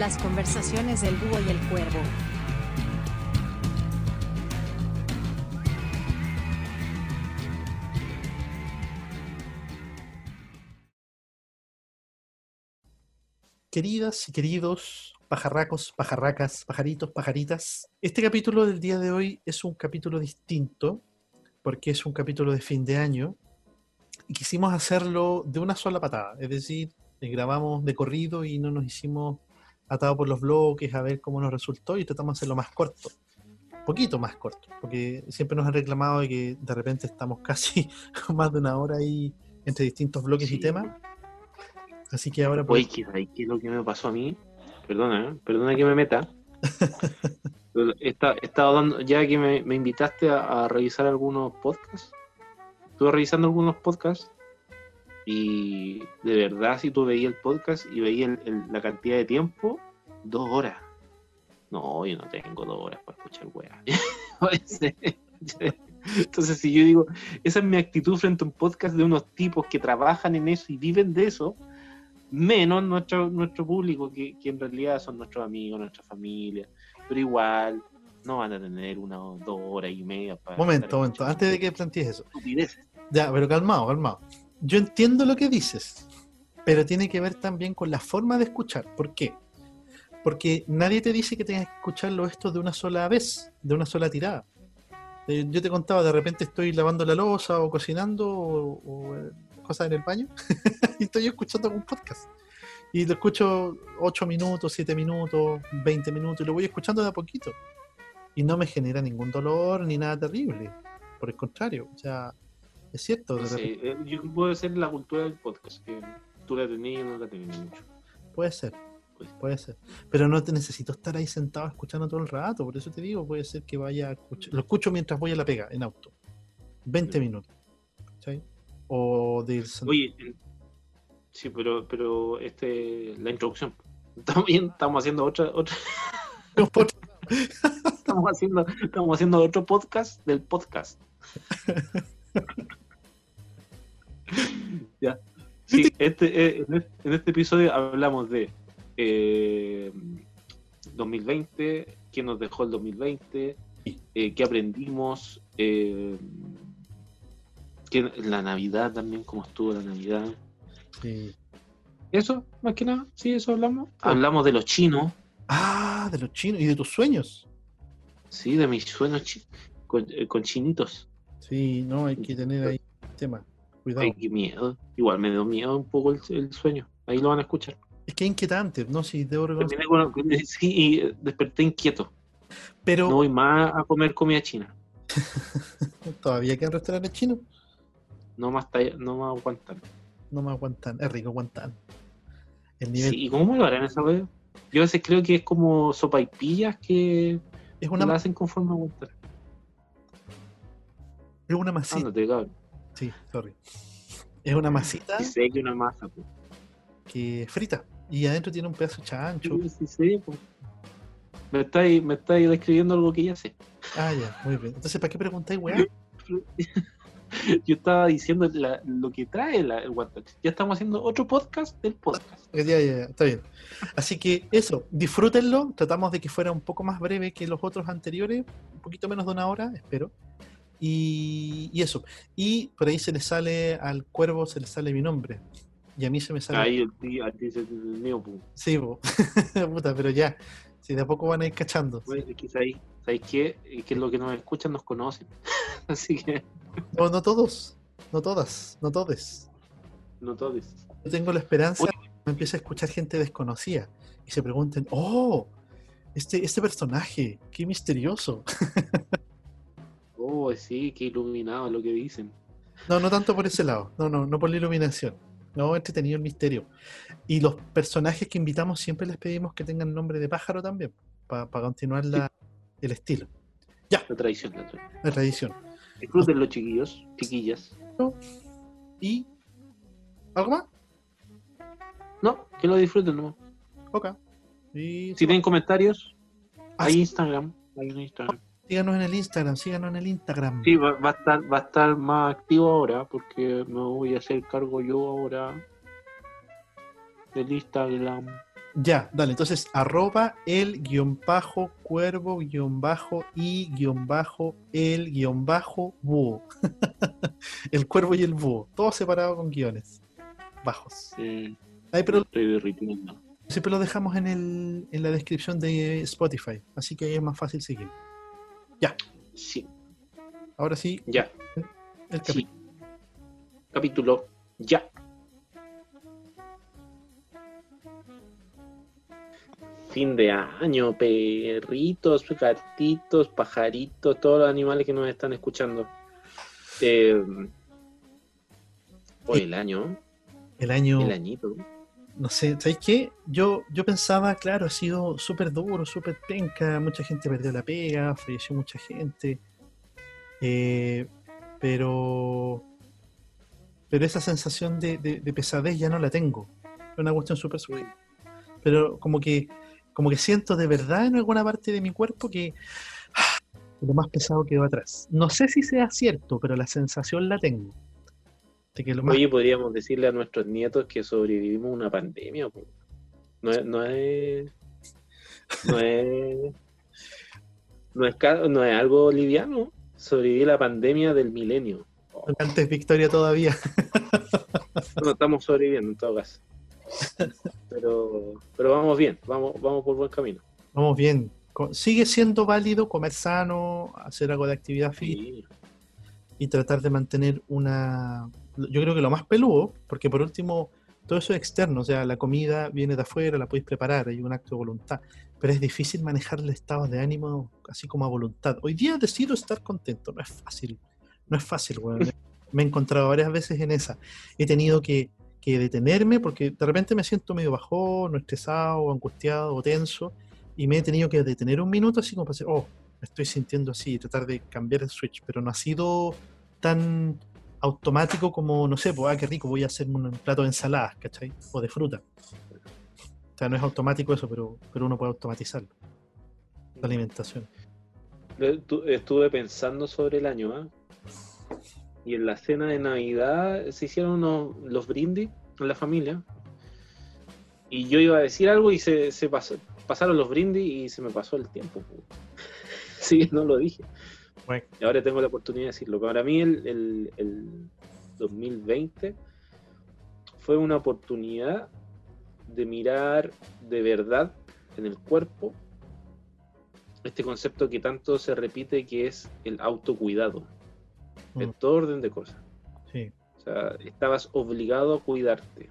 Las conversaciones del búho y el cuervo. Queridas y queridos pajarracos, pajarracas, pajaritos, pajaritas, este capítulo del día de hoy es un capítulo distinto porque es un capítulo de fin de año y quisimos hacerlo de una sola patada, es decir, eh, grabamos de corrido y no nos hicimos atados por los bloques a ver cómo nos resultó y tratamos de hacerlo más corto, poquito más corto, porque siempre nos han reclamado de que de repente estamos casi más de una hora ahí entre distintos bloques y temas. Así que ahora... Oye, ¿qué, ¿qué es lo que me pasó a mí? Perdona, ¿eh? perdona que me meta. He esta- he estado dando, ya que me, me invitaste a, a revisar algunos podcasts, estuve revisando algunos podcasts y de verdad si tú veías el podcast y veías el- el- la cantidad de tiempo, dos horas. No, yo no tengo dos horas para escuchar weá. Entonces si yo digo, esa es mi actitud frente a un podcast de unos tipos que trabajan en eso y viven de eso, menos nuestro, nuestro público, que, que en realidad son nuestros amigos, nuestra familia, pero igual no van a tener una o dos horas y media para... Momento, momento, antes de que plantees eso. Ya, pero calmado, calmado. Yo entiendo lo que dices, pero tiene que ver también con la forma de escuchar. ¿Por qué? Porque nadie te dice que tengas que escucharlo esto de una sola vez, de una sola tirada. Eh, Yo te contaba, de repente estoy lavando la losa o cocinando o, o, eh, cosas en el baño y estoy escuchando algún podcast. Y lo escucho 8 minutos, 7 minutos, 20 minutos y lo voy escuchando de a poquito. Y no me genera ningún dolor ni nada terrible. Por el contrario, o sea, es cierto. de repente- eh, yo puedo ser la cultura del podcast, que tú la tenías y no la tenías mucho. Puede ser, Pues, puede ser. Pero no te necesito estar ahí sentado escuchando todo el rato, por eso te digo, puede ser que vaya a escuchar. Lo escucho mientras voy a la pega, en auto. 20 Mm. minutos. ¿cachai? O de ir sent- Oye, sí, pero, pero este, la introducción. Estamos, bien, estamos haciendo otra, otra, estamos haciendo, estamos haciendo otro podcast del podcast. ya. Sí, este, eh, en, este, episodio hablamos de eh, 2020, qué nos dejó el 2020, eh, qué aprendimos, eh, qué- la Navidad también, cómo estuvo la Navidad. Sí. Eso, más que nada, sí, eso hablamos. Hablamos de los chinos, Ah, de los chinos y de tus sueños. sí, de mis sueños chi- con, eh, con chinitos. Sí, no, hay que tener ahí tema. Cuidado. Ay, qué miedo. Igual me dio miedo un poco el, el sueño. Ahí lo van a escuchar. Es que es inquietante, ¿no? Sí, debo reconocer. Con- sí, y desperté inquieto. Pero No voy más a comer comida china. todavía quedan restaurantes chinos. No más, talla- no más aguantar. No me aguantan. Es rico aguantan. El nivel Sí, ¿Y cómo lo harán esa vez? Yo a veces creo que es como sopa y pillas que es la una, hacen conforme a aguantar. es una masita. Ándate, cabrón. Sí, sorry. Es una masita Sí sé que una masa, pues. que frita y adentro tiene un pedazo de chancho. Sí, sí sé, pues. Me estáis, me estáis describiendo algo que ya sé. Ah, ya, muy bien. Entonces, ¿para qué preguntáis, weá? Yo estaba diciendo la- lo que trae la- el One Touch. Ya estamos haciendo otro podcast del podcast. Ya, ya, ya, está bien. Así que eso, disfrútenlo. Tratamos de que fuera un poco más breve que los otros anteriores, un poquito menos de una hora, espero. Y, y eso. Y por ahí se le sale al cuervo, se le sale mi nombre. Y a mí se me sale. Ahí el tío, a ti se te- el mío, pues. Sí, po. puta, pero ya. Si de a poco van a ir cachando. Bueno, es que sabéis, ¿sabéis qué? Es que los que nos escuchan nos conocen. Así que No, no todos, no todas, no todes. no todos. Yo tengo la esperanza de que me empiece a escuchar gente desconocida y se pregunten, oh, este, este personaje, qué misterioso. Oh, sí, qué iluminado lo que dicen. No, no tanto por ese lado, no, no, no por la iluminación. No, entretenido el misterio. Y los personajes que invitamos siempre les pedimos que tengan nombre de pájaro también, para continuar la, el estilo, La tradición, la tradición. la tradición. Disfruten los chiquillos, chiquillas. ¿Y algo más? No, que lo disfruten nomás. Ok. Y Si tienen comentarios, Ah, hay. Instagram. Hay un Instagram. Síganos en el Instagram, síganos en el Instagram. Sí, va, va a estar, va a estar más activo ahora porque me voy a hacer cargo yo ahora del Instagram. Ya, dale, entonces arroba el guion bajo cuervo guion bajo y guion bajo el guion bajo búho. el cuervo y el búho, todo separado con guiones bajos. Mm, Ay, pero estoy derritiendo. siempre lo dejamos en, el, en la descripción de Spotify, así que ahí es más fácil seguir. Sí, Ahora sí, ya. el Sí. capítulo. Capítulo ya. Fin de año, perritos, gatitos, pajaritos, todos los animales que nos están escuchando. Eh, hoy el año, El año, el añito. No sé, ¿sabéis qué? Yo, yo pensaba, claro, ha sido súper duro, súper penca, mucha gente perdió la pega, falleció mucha gente, eh, pero, pero esa sensación de, de- de pesadez ya no la tengo. Es una cuestión súper suave. Pero como que, como que siento de verdad en alguna parte de mi cuerpo que ah, lo más pesado quedó atrás. No sé si sea cierto, pero la sensación la tengo. Que lo más Oye, podríamos decirle a nuestros nietos que sobrevivimos una pandemia. po. No, es- no es. No es. No es, ca- no es algo liviano. Sobrevivir la pandemia del milenio. Oh, antes Victoria todavía. no estamos sobreviviendo en todo caso. Pero, pero vamos bien, vamos, vamos por buen camino. Vamos bien. Sigue siendo válido comer sano, hacer algo de actividad física y tratar de mantener una... Yo creo que lo más peludo, porque por último, todo eso es externo, o sea, la comida viene de afuera, la podéis preparar, hay un acto de voluntad, pero es difícil manejar el estado de ánimo así como a voluntad. Hoy día decido estar contento, no es fácil, no es fácil. Me he encontrado varias veces en esa. He tenido que, que detenerme porque de repente me siento medio bajón, o estresado, angustiado, o tenso, y me he tenido que detener un minuto así como para decir, oh, me estoy sintiendo así, y tratar de cambiar el switch, pero no ha sido tan automático como, no sé, pues, ah, qué rico, voy a hacer un plato de ensaladas, ¿cachai? O de fruta. O sea, no es automático eso, pero, pero uno puede automatizarlo, la alimentación. Estu- Estuve pensando sobre el año, ¿ah? Y en la cena de Navidad se hicieron unos, los brindis en la familia. Y yo iba a decir algo y se, se pasó, pasaron los brindis y se me pasó el tiempo. po. Sí, no lo dije. Bueno, Y ahora tengo la oportunidad de decirlo. Para mí el, el- el 2020 fue una oportunidad de mirar de verdad en el cuerpo este concepto que tanto se repite que es el autocuidado, en Mm. todo orden de cosas. sí, O sea, estabas obligado a cuidarte.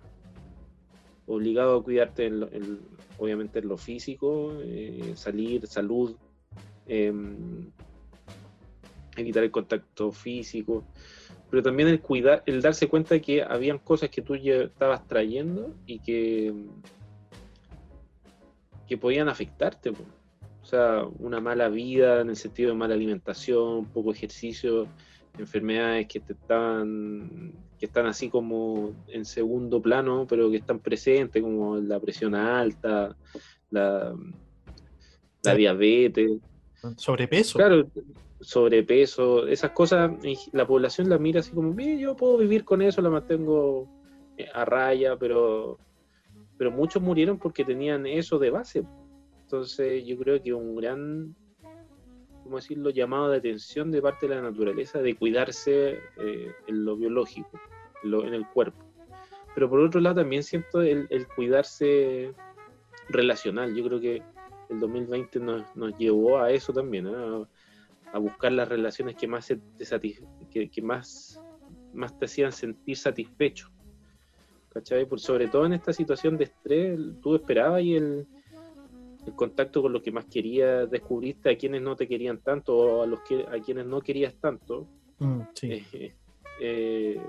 Obligado a cuidarte, en lo- en- obviamente, en lo físico, eh, salir, salud, evitar el contacto físico, pero también el cuidar, el darse cuenta de que habían cosas que tú ya estabas trayendo y que, que podían afectarte. po. O sea, una mala vida en el sentido de mala alimentación, poco ejercicio, enfermedades que te están que están así como en segundo plano pero que están presentes como la presión alta la, la diabetes sobrepeso. claro sobrepeso esas cosas la población la mira así como "Mira, yo puedo vivir con eso la mantengo eh, a raya pero pero muchos murieron porque tenían eso de base entonces yo creo que un gran ¿cómo decirlo?, llamado de atención de parte de la naturaleza de cuidarse eh, en lo biológico, en, lo- en el cuerpo. Pero por otro lado también siento el, el cuidarse relacional. Yo creo que el 2020 nos, nos llevó a eso también, ¿eh? A, buscar las relaciones que más, te que, que más, más te hacían sentir satisfecho. ¿Cachai? Por, sobre todo en esta situación de estrés, tú esperabas y el, el contacto con lo que más querías, descubriste a quienes no te querían tanto o a los que a quienes no querías tanto, Mm, sí. eh, eh,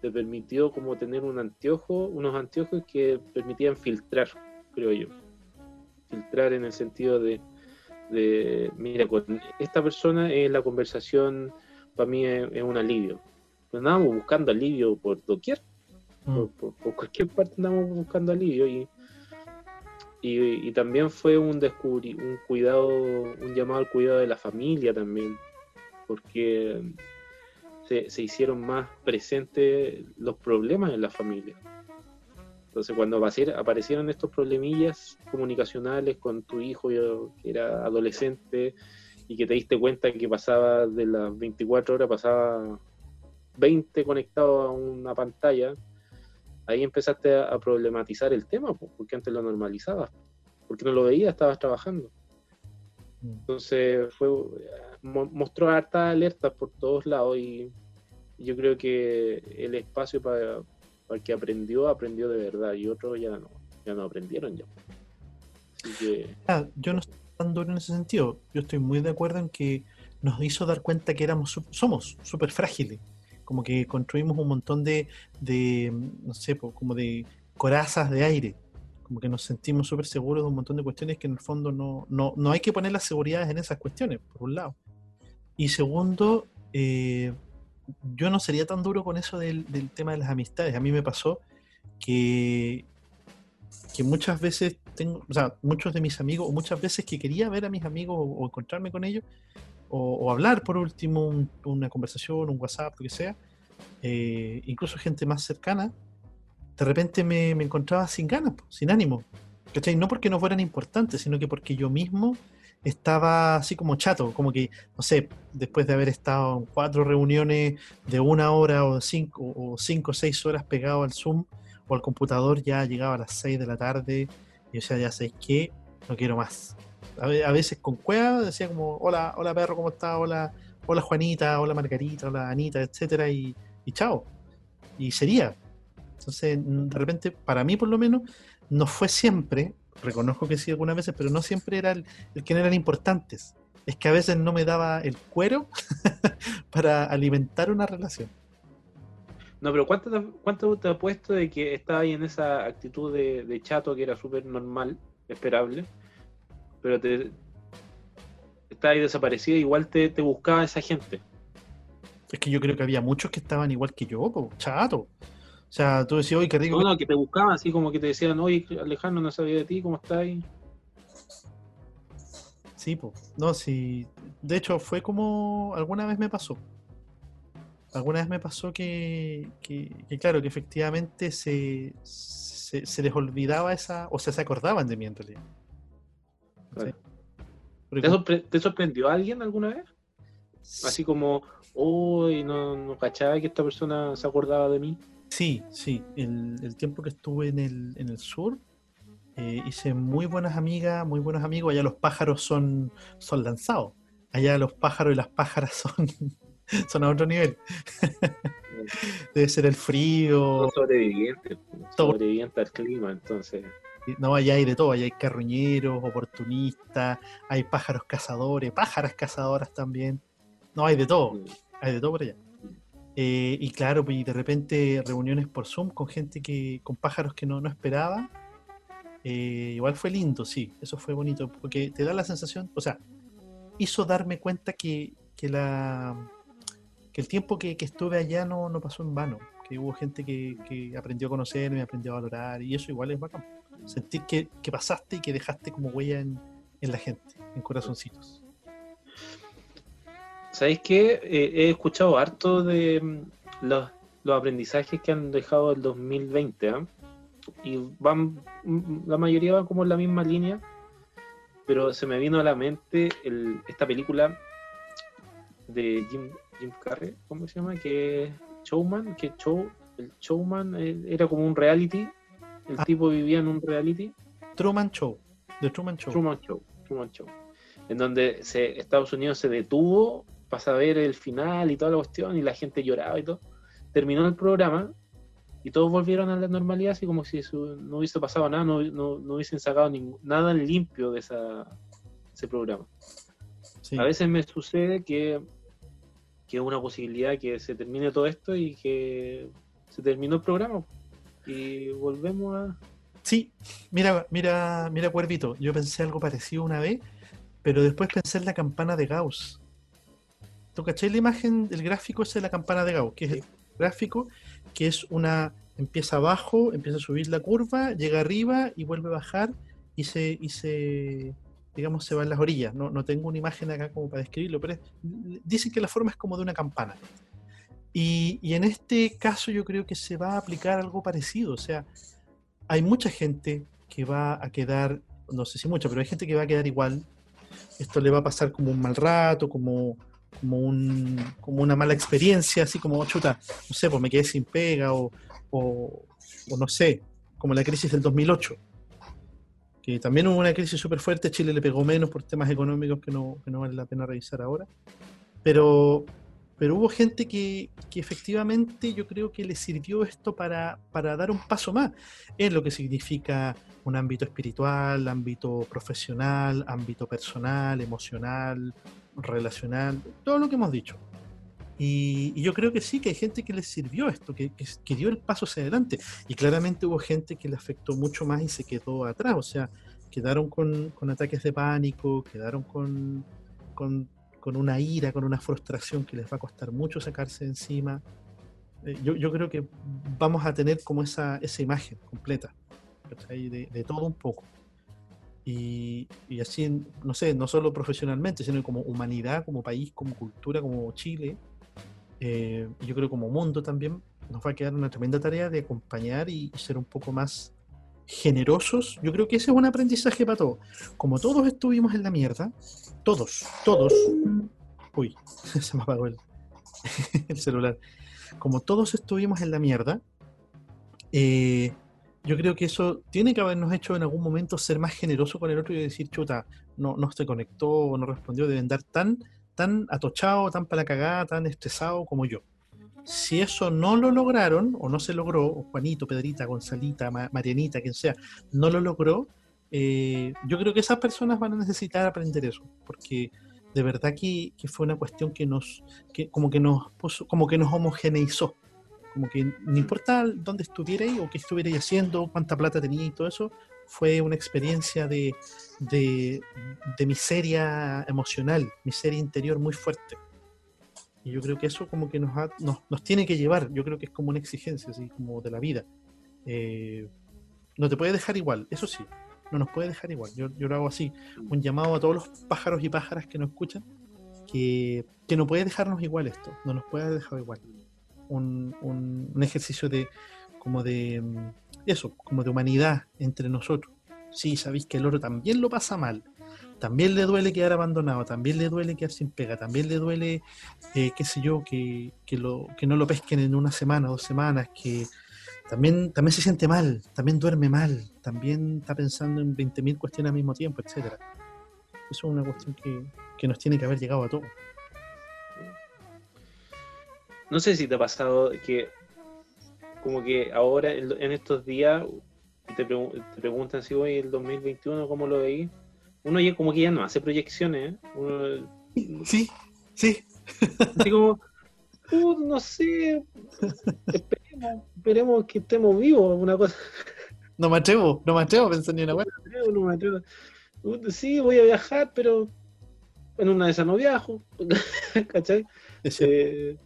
te permitió como tener un anteojo, unos anteojos que permitían filtrar, creo yo. Filtrar en el sentido de, de mira, con esta persona en la conversación para mí es, es un alivio. Pues andábamos buscando alivio por doquier, Mm, por, por- por cualquier parte andamos buscando alivio y, y, y también fue un descubri un cuidado, un llamado al cuidado de la familia también, porque se, se hicieron más presentes los problemas en la familia. Entonces, cuando aparecier- aparecieron estos problemillas comunicacionales con tu hijo que era adolescente y que te diste cuenta que pasaba de las 24 horas, pasaba 20 conectado a una pantalla, ahí empezaste a, problematizar el tema, po, porque antes lo normalizabas, porque no lo veías, estabas trabajando. Mm. Entonces fue mo- mostró hartas alertas por todos lados y yo creo que el espacio para, para el aprendió, aprendió de verdad y otros ya no, ya no aprendieron ya. Así que Ah, yo no estoy tan duro en ese sentido. Yo estoy muy de acuerdo en que nos hizo dar cuenta que éramos, somos súper frágiles. Como que construimos un montón de, de, no sé, como de corazas de aire. Como que nos sentimos súper seguros de un montón de cuestiones que en el fondo no, no, no hay que poner las seguridades en esas cuestiones, por un lado. Y segundo, eh, yo no sería tan duro con eso del, del tema de las amistades. A mí me pasó que, que muchas veces tengo, o sea, muchos de mis amigos, muchas veces que quería ver a mis amigos o, encontrarme con ellos, o, hablar por último un- una conversación, un WhatsApp, lo que sea, eh, incluso gente más cercana, de repente me, me encontraba sin ganas, sin ánimo. No porque no fueran importantes, sino que porque yo mismo estaba así como chato, como que, no sé, después de haber estado en cuatro reuniones de una hora o cinco o cinco seis horas pegado al Zoom o al computador, ya llegaba a las seis de la tarde y yo decía, ya sé qué, no quiero más. A, ve- a veces con cueva decía como, hola, hola perro, ¿cómo estás? Hola, hola Juanita, hola Margarita, hola Anita, etcétera, y, y chao. Y sería. Entonces, de repente, para mí por lo menos, no fue siempre, reconozco que sí algunas veces, pero no siempre era el, el que no eran importantes. Es que a veces no me daba el cuero para alimentar una relación. No, pero ¿cuánto te, cuánto te apuesto de que estaba ahí en esa actitud de, de chato que era súper normal, esperable, pero te estaba ahí desaparecida, igual te, te buscaba esa gente? Es que yo creo que había muchos que estaban igual que yo, po, chato. O sea, tú decías, oye, qué rico. No, no, que te buscaban así como que te decían, oye, Alejandro, no sabía de ti, ¿cómo estás ahí? Sí, po. No, sí. De hecho, fue como alguna vez me pasó. Alguna vez me pasó que, que- que, claro, que efectivamente se, se, se les olvidaba esa, o sea, se acordaban de mí en realidad. Claro. Sí. Porque ¿Te, como- sorpre- te sorprendió alguien alguna vez? Así como, uy, no, no cachaba que esta persona se acordaba de mí. Sí, sí. El, el tiempo que estuve en el, en el sur, eh, hice muy buenas amigas, muy buenos amigos. Allá los pájaros son, son lanzados. Allá los pájaros y las pájaras son, son a otro nivel. Debe ser el frío. Son sobrevivientes, Todo. sobrevivientes al clima, entonces. No, allá hay de todo. Allá hay carroñeros, oportunistas, hay pájaros cazadores, pájaras cazadoras también. No, hay de todo. Hay de todo por allá. Eh, y claro, pues, y de repente reuniones por Zoom con gente que, con pájaros que no, no esperaba. Eh, igual fue lindo, sí, eso fue bonito, porque te da la sensación, o sea, hizo darme cuenta que, que la, que el tiempo que, estuve allá no, no pasó en vano, que hubo gente que, que aprendió a conocerme, aprendió a valorar, y eso igual es bacán. Sentir que, que pasaste y que dejaste como huella en, en la gente, en corazoncitos. ¿Sabéis qué? Eh, he escuchado harto de mm, los, los aprendizajes que han dejado el 2020, ¿ah? Y van, mm, la mayoría van como en la misma línea, pero se me vino a la mente el- esta película de Jim, Jim Carrey, ¿cómo se llama? Que Showman, que show, el Showman eh, era como un reality, el Ah. tipo vivía en un reality. Truman Show, The Truman Show. Truman Show, Truman Show, en donde se, Estados Unidos se detuvo para saber el final y toda la cuestión y la gente lloraba y todo. Terminó el programa y todos volvieron a la normalidad, así como si eso no hubiese pasado nada, no, no, no hubiesen sacado ningún, nada limpio de esa, ese programa. Sí. A veces me sucede que, que es una posibilidad que se termine todo esto y que se terminó el programa y volvemos a... Sí, mira, mira, mira, Cuervito, yo pensé algo parecido una vez, pero después pensé en la campana de Gauss. ¿Tú caché la imagen, el gráfico ese de la campana de Gauss? Que es el gráfico que es una, empieza abajo, empieza a subir la curva, llega arriba y vuelve a bajar y se, y se digamos, se va en las orillas. No, no tengo una imagen acá como para describirlo, pero es- dicen que la forma es como de una campana. Y, y en este caso yo creo que se va a aplicar algo parecido, o sea, hay mucha gente que va a quedar, no sé si mucha, pero hay gente que va a quedar igual. Esto le va a pasar como un mal rato, como, como, un, como una mala experiencia, así como, oh, chuta, no sé, pues me quedé sin pega o, o, o no sé, como la crisis del 2008 que también hubo una crisis súper fuerte, Chile le pegó menos por temas económicos que no, que no vale la pena revisar ahora, pero, pero hubo gente que, que efectivamente yo creo que le sirvió esto para, para dar un paso más en lo que significa un ámbito espiritual, ámbito profesional, ámbito personal, emocional, relacional, todo lo que hemos dicho. Y, yo creo que sí, que hay gente que les sirvió esto, que, que, que, dio el paso hacia adelante. Y claramente hubo gente que le afectó mucho más y se quedó atrás. O sea, quedaron con, con ataques de pánico, quedaron con, con, con, una ira, con una frustración que les va a costar mucho sacarse encima. Eh, yo, yo, creo que vamos a tener como esa, esa imagen completa, de, de todo un poco. Y, y, así, no sé, no solo profesionalmente, sino como humanidad, como país, como cultura, como Chile, eh, yo creo como mundo también nos va a quedar una tremenda tarea de acompañar y, ser un poco más generosos. Yo creo que ese es un aprendizaje para todos. Como todos estuvimos en la mierda, todos, todos, uy, se me apagó el, el celular. Como todos estuvimos en la mierda, eh, yo creo que eso tiene que habernos hecho en algún momento ser más generoso con el otro y decir, chuta, no, no se conectó, no respondió, deben dar tan tan atochado, tan para la cagada, tan estresado como yo. Si eso no lo lograron, o no se logró, Juanito, Pedrita, Gonzalita, Marianita, quien sea, no lo logró, eh, yo creo que esas personas van a necesitar aprender eso, porque de verdad que, que fue una cuestión que nos, que, como que nos puso, como que nos homogeneizó. Como que no importa dónde estuvierais o qué estuvierais haciendo, cuánta plata tenía y todo eso, fue una experiencia de, de, de, miseria emocional, miseria interior muy fuerte. Y yo creo que eso como que nos, ha, nos, nos, tiene que llevar, yo creo que es como una exigencia, así como de la vida. Eh, no te puede dejar igual, eso sí, no nos puede dejar igual. Yo, yo lo hago así, un llamado a todos los pájaros y pájaras que nos escuchan, que, que no puede dejarnos igual esto, no nos puede dejar igual. Un, un, un ejercicio de como de eso, como de humanidad entre nosotros. Sí, sabéis que el oro también lo pasa mal, también le duele quedar abandonado, también le duele quedar sin pega, también le duele, eh, qué sé yo, que, que, lo, que no lo pesquen en una semana, dos semanas, que también, también se siente mal, también duerme mal, también está pensando en 20.000 cuestiones al mismo tiempo, etcétera. Eso es una cuestión que, que nos tiene que haber llegado a todos. No sé si te ha pasado que como que ahora en estos días te, pregun te preguntan si hoy el 2021 cómo lo veis, uno ya como que ya no hace proyecciones, ¿eh? uno, sí, sí. Así como, no sé, esperemos, esperemos que estemos vivos, una cosa. No me atrevo, no me atrevo a pensar ni una buena. No me atrevo, no me atrevo. Sí, voy a viajar, pero en una de esas no viajo, ¿cachai? Eh,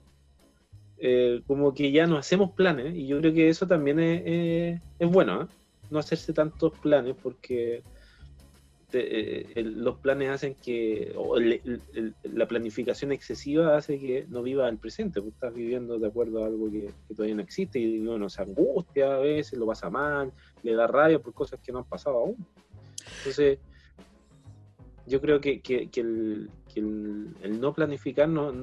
eh, como que ya no hacemos planes y yo creo que eso también es, es bueno, ¿eh? no hacerse tantos planes porque eh, los planes hacen que, o el, la planificación excesiva hace que no viva el presente, porque estás viviendo de acuerdo a algo que, todavía no existe y uno se angustia a veces, lo pasa mal, le da rabia por cosas que no han pasado aún. Entonces, yo creo que, que, que el, el, no planificar no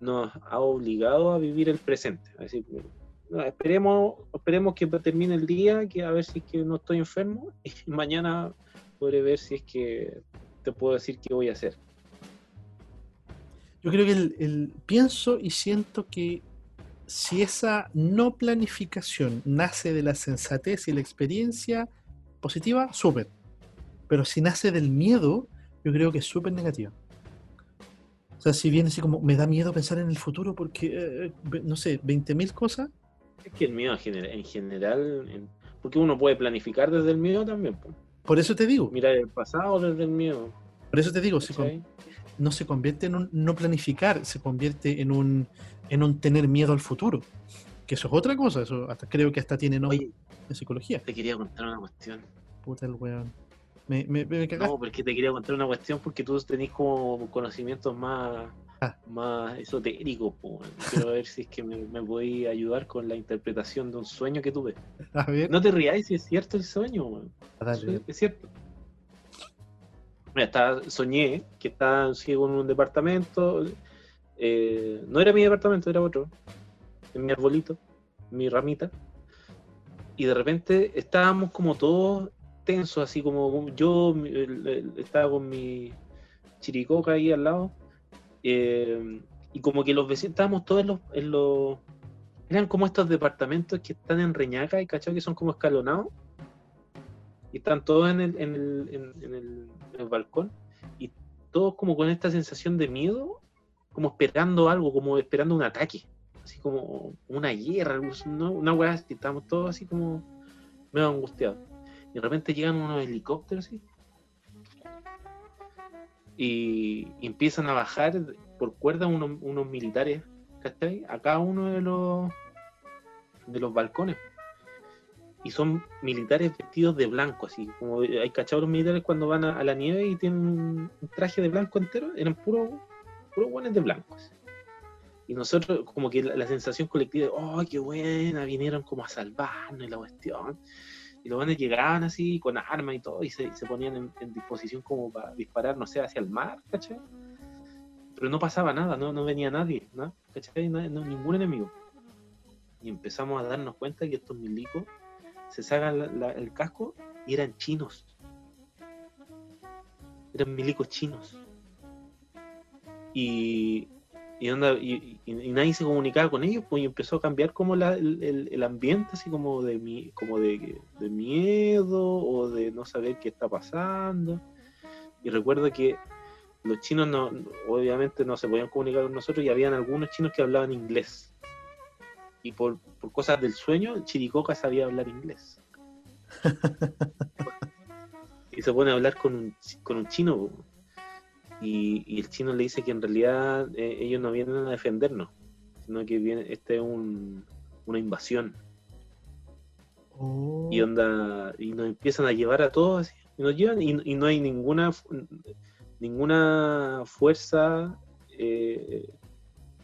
nos ha obligado a vivir el presente. Es decir, no, esperemos, esperemos que termine el día, que a ver si es que no estoy enfermo y mañana podré ver si es que te puedo decir qué voy a hacer. Yo creo que el, el, pienso y siento que si esa no planificación nace de la sensatez y la experiencia positiva, súper. Pero si nace del miedo, yo creo que es súper negativa. Sea, si viene así como, me da miedo pensar en el futuro porque, eh, no sé, 20.000 cosas. Es que el miedo en general, en general en, porque uno puede planificar desde el miedo también. Pues. Por eso te digo. Mirar el pasado desde el miedo. Por eso te digo, se con, no se convierte en un no planificar, se convierte en un, en un tener miedo al futuro. Que eso es otra cosa, eso hasta creo que hasta tiene nombre en psicología. Te quería contar una cuestión. Puta el weón. Me, me, me no, porque te quería contar una cuestión porque tú tenés como conocimientos más, Ah. más esotérico. po, weón. Quiero ver si es que me, me podéis ayudar con la interpretación de un sueño que tuve. A ver, No te ríais si es cierto el sueño, weón. dale. Es cierto. Mira, estaba- soñé que estaba en un departamento. eh, no era mi departamento, era otro. En mi arbolito, mi ramita. Y de repente estábamos como todos tensos, así como yo estaba con mi chiricoca ahí al lado. eh, y como que los vecinos, estábamos todos en los, en los- Eran como estos departamentos que están en Reñaca y cachado que son como escalonados y están todos en el, en el, en- el- balcón y todos como con esta sensación de miedo, como esperando algo, como esperando un ataque, así como una guerra, ¿no? una weá así, estamos todos así como medio angustiados. Y de repente llegan unos helicópteros así y, empiezan a bajar por cuerda unos, militares, ¿cachai? A cada uno de los de los balcones y son militares vestidos de blanco, así como hay cachados militares cuando van a, la nieve y tienen un, traje de blanco entero, eran puros puros buenos de blanco. así. Y nosotros, como que la, la sensación colectiva de, oh, qué buena, vinieron como a salvarnos y la cuestión. Y los buenos llegaban así con armas y todo, y se, se ponían en, disposición como para disparar, no sé, hacia el mar, ¿cachai? Pero no pasaba nada, no, no venía nadie, ¿no? ¿cachai? Ningún enemigo. Y empezamos a darnos cuenta que estos milicos se sacan el casco y eran chinos. Eran milicos chinos. Y, y, onda- y- y- y nadie se comunicaba con ellos, pues y empezó a cambiar como la- el, el- ambiente, así como de mi, como de, de miedo o de no saber qué está pasando. Y recuerdo que los chinos no, obviamente no se podían comunicar con nosotros y habían algunos chinos que hablaban inglés. Y por, por cosas del sueño, el Chiricoca sabía hablar inglés. y se pone a hablar con un, con un chino. Y, y el chino le dice que en realidad eh, ellos no vienen a defendernos, sino que viene, este es un- una invasión. Oh, Y onda, y nos empiezan a llevar a todos así, y nos llevan y, y no hay ninguna ninguna fuerza eh,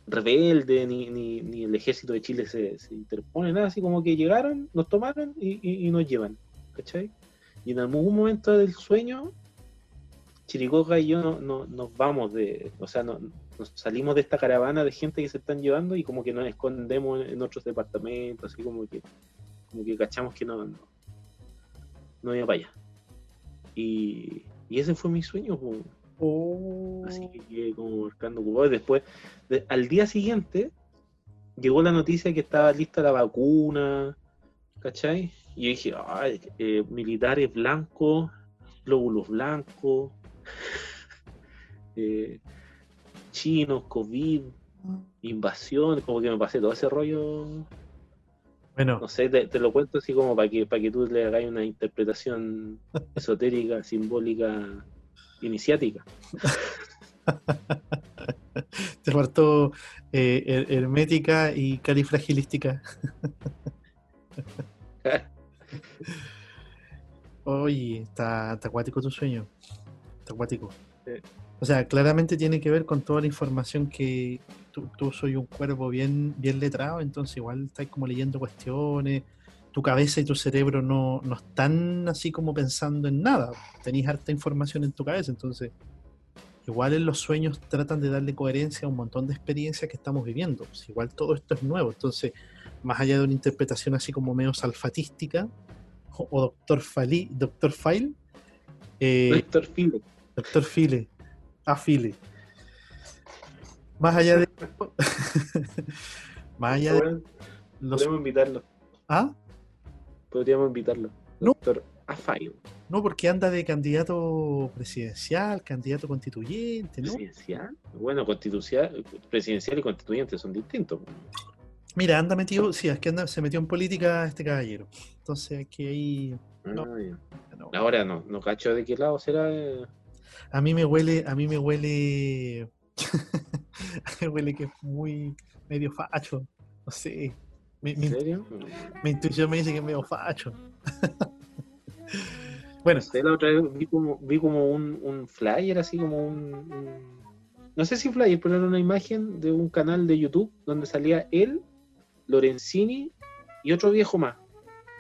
rebelde ni, ni, ni el ejército de Chile se, se interpone nada así como que llegaron nos tomaron y, y- y nos llevan ¿cachai? y en algún momento del sueño Chiricoca y yo no, no- nos vamos de o sea no- nos salimos de esta caravana de gente que se están llevando y como que nos escondemos en, en otros departamentos así como que como que cachamos que no, no, no iba para allá. Y, y ese fue mi sueño, oh. así que quedé como marcando. Y después, de- al día siguiente, llegó la noticia que estaba lista la vacuna, ¿cachai? Y yo dije, ay, eh, militares blancos, glóbulos blancos, eh, chinos, COVID, invasión, como que me pasé todo ese rollo Bueno, no sé, te, te lo cuento así como para que, para que tú le hagas una interpretación esotérica, simbólica, iniciática. te faltó eh, her- hermética y califragilística. Oye, está, está acuático tu sueño. Acuático. Sí. O sea, claramente tiene que ver con toda la información que tú, tú soy un cuervo bien, bien letrado, entonces igual estás como leyendo cuestiones. Tu cabeza y tu cerebro no, no están así como pensando en nada. Tenéis harta información en tu cabeza, entonces igual en los sueños tratan de darle coherencia a un montón de experiencias que estamos viviendo. Pues igual todo esto es nuevo, entonces más allá de una interpretación así como medio salfatística o, o doctor, Fali, doctor File, eh, Héctor File. Doctor File, a File. Más allá de más allá de los Podríamos invitarlo. ¿Ah? Podríamos invitarlo. No. Doctor Afayo. No, porque anda de candidato presidencial, candidato constituyente, ¿no? ¿Presidencial? Bueno, constitucional, presidencial y constituyente son distintos. Mira, anda metido, sí, es que anda, se metió en política este caballero. Entonces hay que ahí. No. Ah, no. Ahora no, no cacho de qué lado será. eh. A mí me huele, a mí me huele. me huele que es muy medio facho. No sé. Mi, mi- ¿En serio? mi intuición me dice que es medio facho. bueno, No sé, la otra vez vi como, vi como un, un flyer, así como un, un- no sé si Flyer, pero era una imagen de un canal de YouTube donde salía él, Lorenzini y otro viejo más.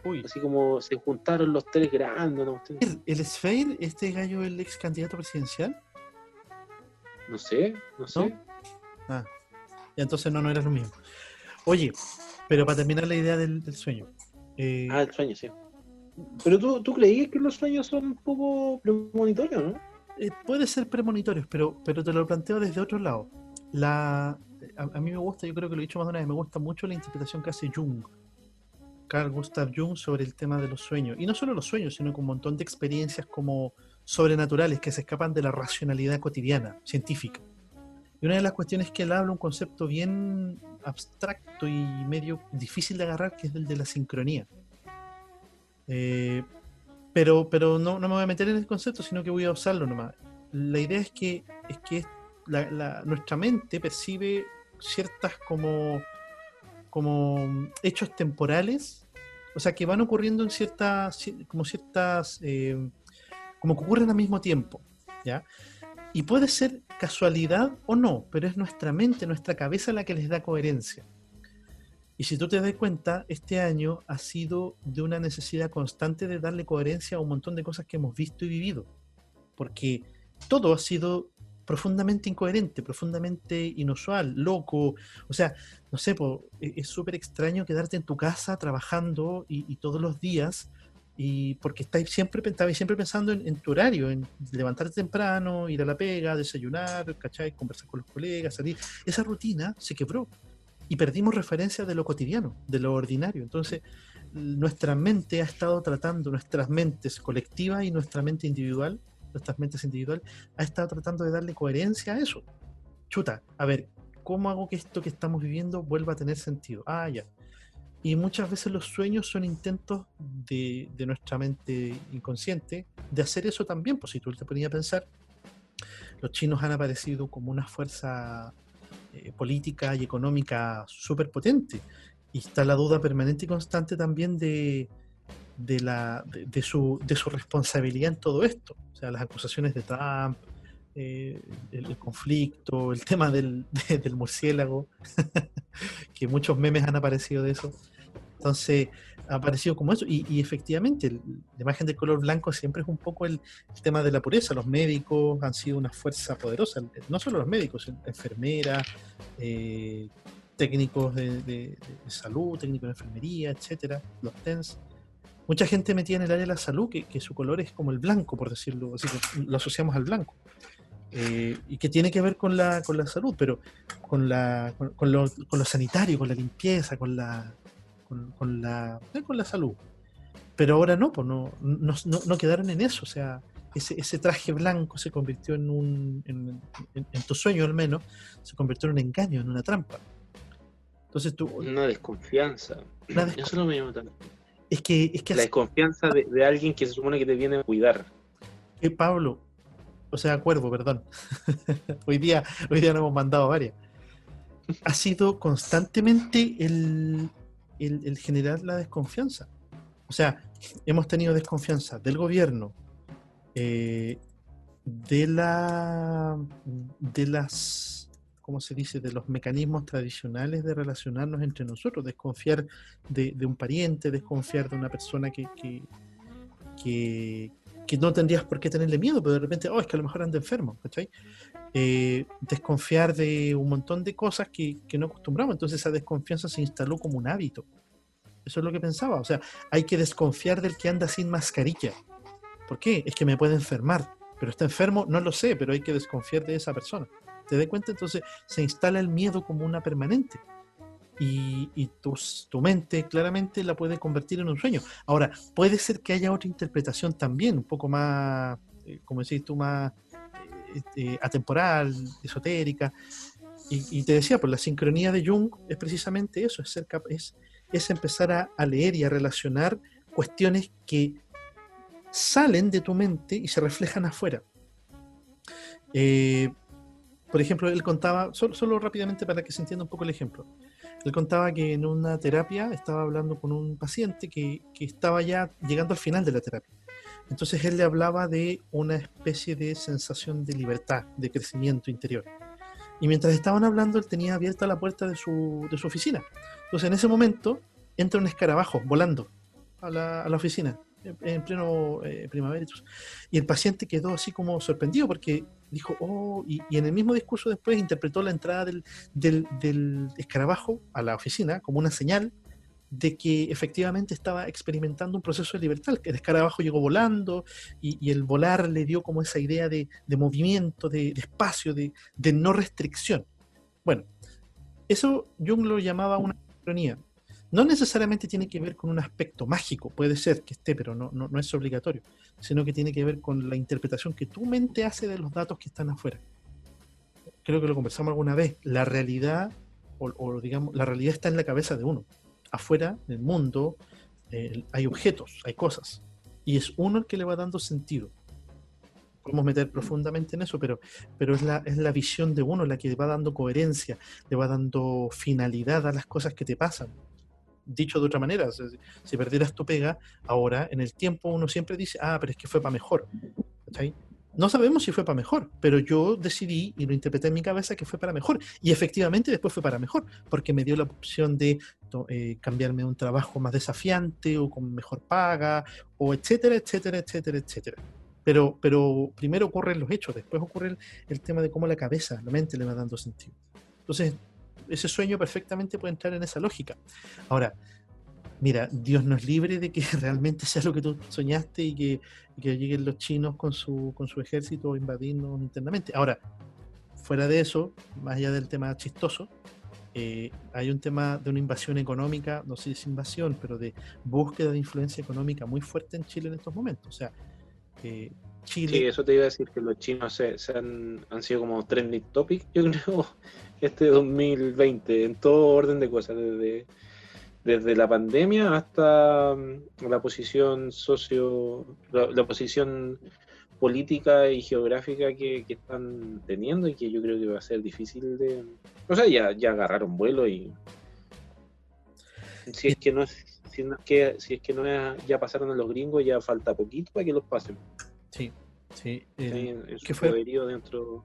Uy. Así como se juntaron los tres grandes, ¿no? ¿El, Sphere, este gallo, el ex candidato presidencial? No sé, no sé. ¿No? Ah, y entonces no, no era lo mismo. Oye, pero para terminar la idea del, del sueño. eh, Ah, el sueño, sí. Pero tú, tú creías que los sueños son un poco premonitorios, ¿no? eh, puede ser premonitorios, pero, pero te lo planteo desde otro lado. La, a, a mí me gusta, yo creo que lo he dicho más de una vez, me gusta mucho la interpretación que hace Jung, Carl Gustav Jung, sobre el tema de los sueños. Y no solo los sueños, sino con un montón de experiencias como sobrenaturales que se escapan de la racionalidad cotidiana, científica. Y una de las cuestiones que él habla, un concepto bien abstracto y medio difícil de agarrar, que es el de la sincronía. Eh, pero pero no, no me voy a meter en el concepto, sino que voy a usarlo nomás. La idea es que, es que nuestra mente percibe ciertas como, como hechos temporales, o sea, que van ocurriendo en ciertas, ci- como ciertas, eh, como que ocurren al mismo tiempo, ¿ya? Y puede ser casualidad o no, pero es nuestra mente, nuestra cabeza la que les da coherencia. Y si tú te das cuenta, este año ha sido de una necesidad constante de darle coherencia a un montón de cosas que hemos visto y vivido. Porque todo ha sido profundamente incoherente, profundamente inusual, loco. O sea, no sé, e- es súper extraño quedarte en tu casa trabajando y, todos los días, y porque estáis siempre, estabais siempre pensando en, en tu horario, en levantarte temprano, ir a la pega, desayunar, ¿cachai? conversar con los colegas, salir. Esa rutina se quebró y perdimos referencia de lo cotidiano, de lo ordinario. Entonces, nuestra mente ha estado tratando, nuestras mentes colectivas y nuestra mente individual, nuestras mentes individuales, ha estado tratando de darle coherencia a eso. Chuta, a ver, ¿cómo hago que esto que estamos viviendo vuelva a tener sentido? Ah, ya. Y muchas veces los sueños son intentos de, de nuestra mente inconsciente de hacer eso también. Pues si tú te ponías a pensar, los chinos han aparecido como una fuerza eh, política y económica súper potente. Y está la duda permanente y constante también de, de, la, de, su, de su responsabilidad en todo esto. O sea, las acusaciones de Trump, eh, el, conflicto, el tema del, de- del murciélago, que muchos memes han aparecido de eso. Entonces, ha aparecido como eso. Y, efectivamente, la imagen del color blanco siempre es un poco el, tema de la pureza. Los médicos han sido una fuerza poderosa. No solo los médicos, enfermeras, eh, técnicos de- de salud, técnicos de enfermería, etcétera, los TENS. Mucha gente metida en el área de la salud que, que su color es como el blanco, por decirlo así, que lo asociamos al blanco. Eh, y que tiene que ver con la, con la salud, pero con, la, con, con lo, con lo sanitario, con la limpieza, con la, con, la, eh, con la salud. Pero ahora no, pues no, no, no- no quedaron en eso. O sea, ese, ese traje blanco se convirtió en un, en, en- en tu sueño al menos, se convirtió en un engaño, en una trampa. Entonces tú, Una desconfianza. Eso no me llama tanto. Es que, es que La desconfianza de, de alguien que se supone que te viene a cuidar. que Pablo, o sea, Cuervo, perdón. hoy día, hoy día nos hemos mandado varias. Ha sido constantemente el, el, el generar la desconfianza. O sea, hemos tenido desconfianza del gobierno, eh, de la de las ¿cómo se dice? de los mecanismos tradicionales de relacionarnos entre nosotros, desconfiar de, un pariente, desconfiar de una persona que, que no tendrías por qué tenerle miedo, pero de repente, oh, es que a lo mejor anda enfermo, ¿cachai? Eh, desconfiar de un montón de cosas que, que no acostumbramos, entonces esa desconfianza se instaló como un hábito. Eso es lo que pensaba, o sea, hay que desconfiar del que anda sin mascarilla. ¿Por qué? Es que me puede enfermar, pero está enfermo, no lo sé, pero hay que desconfiar de esa persona. ¿Te das cuenta? Entonces se instala el miedo como una permanente. Y, y tus- tu mente claramente la puede convertir en un sueño. Ahora, puede ser que haya otra interpretación también, un poco más, eh, como decís tú, más eh, eh, atemporal, esotérica. Y, te decía, pues la sincronía de Jung es precisamente eso, es, ser es, es empezar a, a leer y a relacionar cuestiones que salen de tu mente y se reflejan afuera. Eh, por ejemplo, él contaba, solo, solo rápidamente para que se entienda un poco el ejemplo, él contaba que en una terapia estaba hablando con un paciente que, que estaba ya llegando al final de la terapia. Entonces él le hablaba de una especie de sensación de libertad, de crecimiento interior. Y mientras estaban hablando, él tenía abierta la puerta de su, de su oficina. Entonces, en ese momento, entra un escarabajo volando a la, a la oficina, en, en pleno eh, primavera. Y el paciente quedó así como sorprendido porque dijo, oh, y, y en el mismo discurso después interpretó la entrada del, del, escarabajo a la oficina como una señal de que efectivamente estaba experimentando un proceso de libertad. El escarabajo llegó volando y, y el volar le dio como esa idea de, de movimiento, de, de espacio, de, de, no restricción. Bueno, eso Jung lo llamaba una ironía. No necesariamente tiene que ver con un aspecto mágico, puede ser que esté, pero no, no, no es obligatorio, sino que tiene que ver con la interpretación que tu mente hace de los datos que están afuera. Creo que lo conversamos alguna vez. La realidad, o, o digamos, la realidad está en la cabeza de uno afuera, en el mundo, hay objetos, hay cosas. Y es uno el que le va dando sentido. Podemos meter profundamente en eso, pero, pero es, la, es la visión de uno la que va dando coherencia, le va dando finalidad a las cosas que te pasan. Dicho de otra manera, si, perdieras tu pega, ahora en el tiempo uno siempre dice, ah, pero es que fue para mejor. ¿Cachai? No sabemos si fue para mejor, pero yo decidí y lo interpreté en mi cabeza que fue para mejor. Y efectivamente después fue para mejor, porque me dio la opción de eh, cambiarme a un trabajo más desafiante o con mejor paga, o etcétera, etcétera, etcétera, etcétera. Pero, pero primero ocurren los hechos, después ocurre el, el tema de cómo la cabeza, la mente le va dando sentido. Entonces, ese sueño perfectamente puede entrar en esa lógica. Ahora, mira, Dios nos libre de que realmente sea lo que tú soñaste y que, lleguen los chinos con su, con su ejército a invadirnos internamente. Ahora, fuera de eso, más allá del tema chistoso, eh, hay un tema de una invasión económica, no sé si es invasión, pero de búsqueda de influencia económica muy fuerte en Chile en estos momentos. O sea, eh, Chile... Sí, eso te iba a decir, que los chinos se, se han, han, sido como trending topic, yo creo, este 2020, en todo orden de cosas, desde desde la pandemia hasta mm, la posición socio, la, la posición política y geográfica que, que, están teniendo y que yo creo que va a ser difícil de... O sea, ya, ya agarraron vuelo y... Si es que no es, si, no es que, si es que no es, ya pasaron a los gringos, ya falta poquito para que los pasen. Sí, sí. El, en, fue? dentro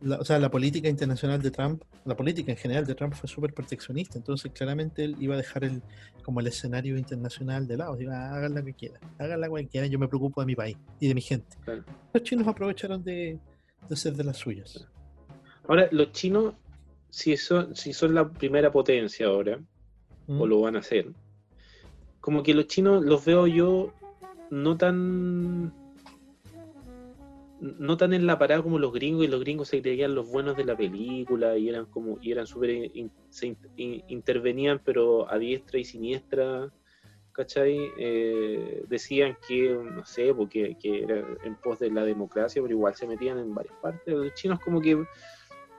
la, o sea, la política internacional de Trump, la política en general de Trump fue súper proteccionista, entonces claramente él iba a dejar el, como el escenario internacional de lado, iba hagan lo que quieran, hagan lo que quieran, yo me preocupo de mi país y de mi gente. Claro. Los chinos aprovecharon de, de ser de las suyas. Ahora, los chinos, si son, si son la primera potencia ahora, ¿Mm? o lo van a hacer, como que los chinos los veo yo no tan no tan en la parada como los gringos y los gringos se creían los buenos de la película y eran como y eran súper in, se in, intervenían pero a diestra y siniestra ¿cachai? Eh, decían que no sé porque que era en pos de la democracia pero igual se metían en varias partes los chinos como que